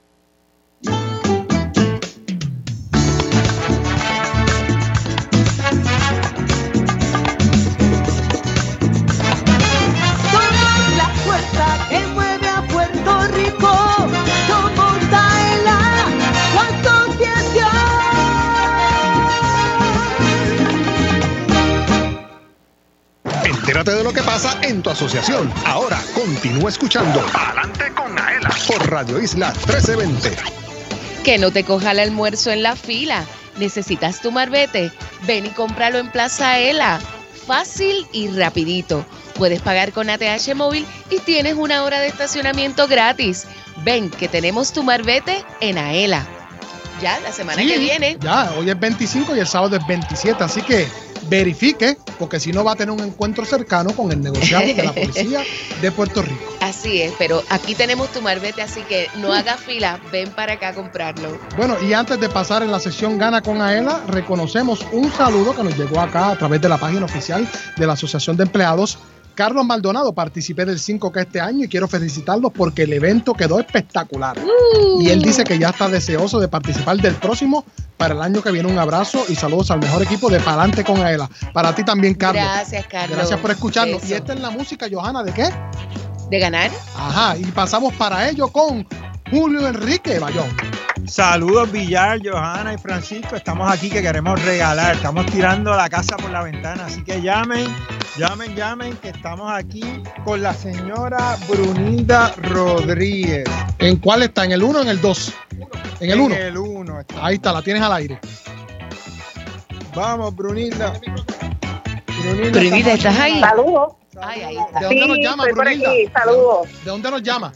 Entérate de lo que pasa en tu asociación. Ahora continúa escuchando Adelante con Aela por Radio Isla 1320. Que no te coja el almuerzo en la fila. ¿Necesitas tu marbete? Ven y cómpralo en Plaza Ela. Fácil y rapidito. Puedes pagar con ATH móvil y tienes una hora de estacionamiento gratis. Ven que tenemos tu marbete en Aela. Ya, la semana Sí, que viene. Ya, hoy es 25 y el sábado es 27, así que verifique, porque si no va a tener un encuentro cercano con el negociado de la policía de Puerto Rico. Así es, pero aquí tenemos tu marbete, así que no hagas fila, ven para acá a comprarlo. Bueno, y antes de pasar en la sesión Gana con Aela, reconocemos un saludo que nos llegó acá a través de la página oficial de la Asociación de Empleados. Carlos Maldonado, participé del 5K este año y quiero felicitarlos porque el evento quedó espectacular. Y él dice que ya está deseoso de participar del próximo para el año que viene. Un abrazo y saludos al mejor equipo de Palante con Aela. Para ti también, Carlos. Gracias, Carlos. Gracias por escucharnos. Eso. Y esta es la música, Johanna, ¿de qué? ¿De ganar? Ajá, y pasamos para ello con Julio Enrique Bayón. Saludos Villar, Johanna y Francisco. Estamos aquí que queremos regalar. Estamos tirando la casa por la ventana. Así que llamen, llamen, llamen, que estamos aquí con la señora Brunilda Rodríguez. ¿En cuál está? ¿En el 1 o en el 2? En el 1. En el 1. Ahí está, la tienes al aire. Vamos, Brunilda. Brunilda, ¿estás ahí? Saludos. Ay, ahí está. ¿De dónde nos llama, estoy por Brunilda? aquí, saludos. ¿De dónde nos llama?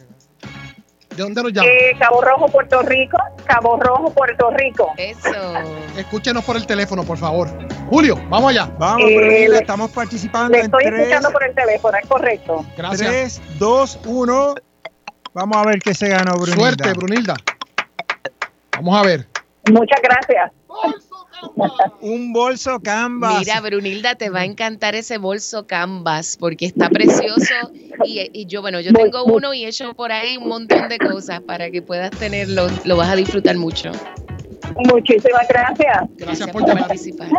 ¿De dónde nos llama? Eh, Cabo Rojo, Puerto Rico. Cabo Rojo, Puerto Rico. Eso. Escúchenos por el teléfono, por favor. Julio, vamos allá. Vamos, Eh, le- estamos participando Le en estoy 3, escuchando por el teléfono, es correcto. Gracias. 3, 2, 1. Vamos a ver qué se ganó, Brunilda. Suerte, Brunilda. Vamos a ver. Muchas gracias. Un bolso Canvas. Mira, Brunilda, te va a encantar ese bolso Canvas porque está precioso y, y yo, bueno, yo tengo uno y he hecho por ahí un montón de cosas para que puedas tenerlo. Lo vas a disfrutar mucho. Muchísimas gracias. Gracias por llamar. participar.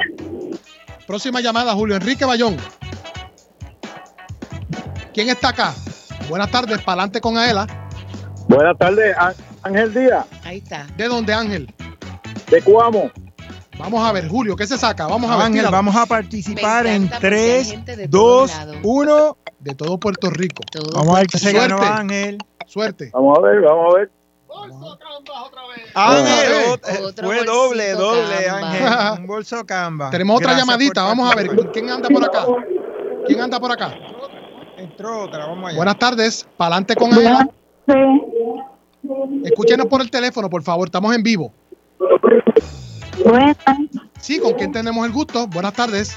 Próxima llamada, Julio Enrique Bayón. ¿Quién está acá? Buenas tardes, pa'lante con Aela. Buenas tardes, Ángel Díaz, Ahí está. ¿De dónde, Ángel? de Cuamo. Vamos a ver, Julio, ¿qué se saca? Vamos a ver. Ángel, vamos a participar en encanta porque hay 3, gente de todos 2, lados. 1. De todo Puerto Rico. Todo Vamos a ver qué se Suerte. ganó Ángel. Suerte. Vamos a ver, vamos a ver. Ángel, Eh, ot- otro fue doble, bolsito doble, Canva. Ángel. Un bolso Canva. Tenemos otra Gracias llamadita. Vamos a ver. ¿Quién anda por acá? ¿Quién anda por acá? Entró otra, vamos allá. Buenas tardes, pa'lante con Aela. Escúchenos por el teléfono, por favor. Estamos en vivo. Buenas, Sí, ¿con quién tenemos el gusto? Buenas tardes.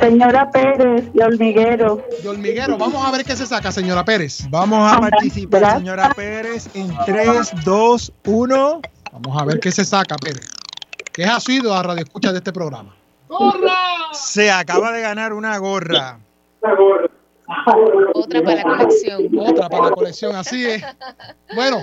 señora Pérez de Hormiguero. De hormiguero. Vamos a ver qué se saca, señora Pérez. Vamos a participar, gracias. señora Pérez, en 3, 2, 1. Vamos a ver qué se saca, Pérez. ¿Qué ha sido a radio escucha de este programa? Se acaba de ganar una gorra. Otra para la colección. Otra para la colección, así es. Bueno,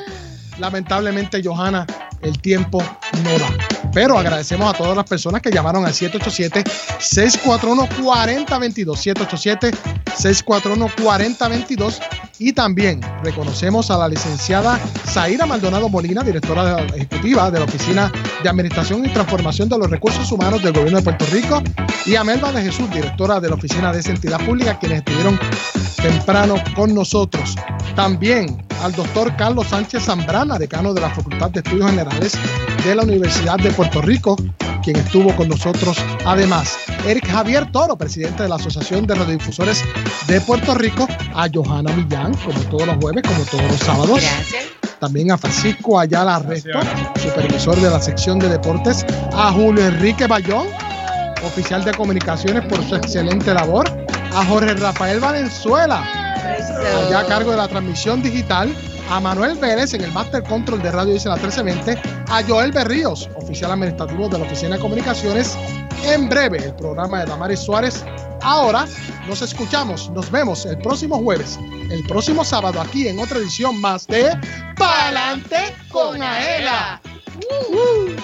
lamentablemente, Johanna, el tiempo no da. Pero agradecemos a todas las personas que llamaron al 787-641-4022. 787-641-4022. Y también reconocemos a la licenciada Zaira Maldonado Molina, directora ejecutiva de la Oficina de Administración y Transformación de los Recursos Humanos del Gobierno de Puerto Rico, y a Melba de Jesús, directora de la Oficina de esa pública, quienes estuvieron temprano con nosotros. También al doctor Carlos Sánchez Zambrana, decano de la Facultad de Estudios Generales de la Universidad de Puerto Rico, quien estuvo con nosotros. Además, Eric Javier Toro, presidente de la Asociación de Radiodifusores de Puerto Rico, a Johanna Millán, como todos los jueves, como todos los sábados. También a Francisco Ayala Resto, supervisor de la sección de deportes, a Julio Enrique Bayón, oficial de comunicaciones por su excelente labor, a Jorge Rafael Valenzuela, allá a cargo de la transmisión digital, a Manuel Vélez en el Master Control de Radio Isla 1320, a Joel Berríos, oficial administrativo de la Oficina de Comunicaciones. En breve, el programa de Damaris Suárez. Ahora nos escuchamos, nos vemos el próximo jueves, el próximo sábado aquí en otra edición más de Palante con Aela. Uh, uh.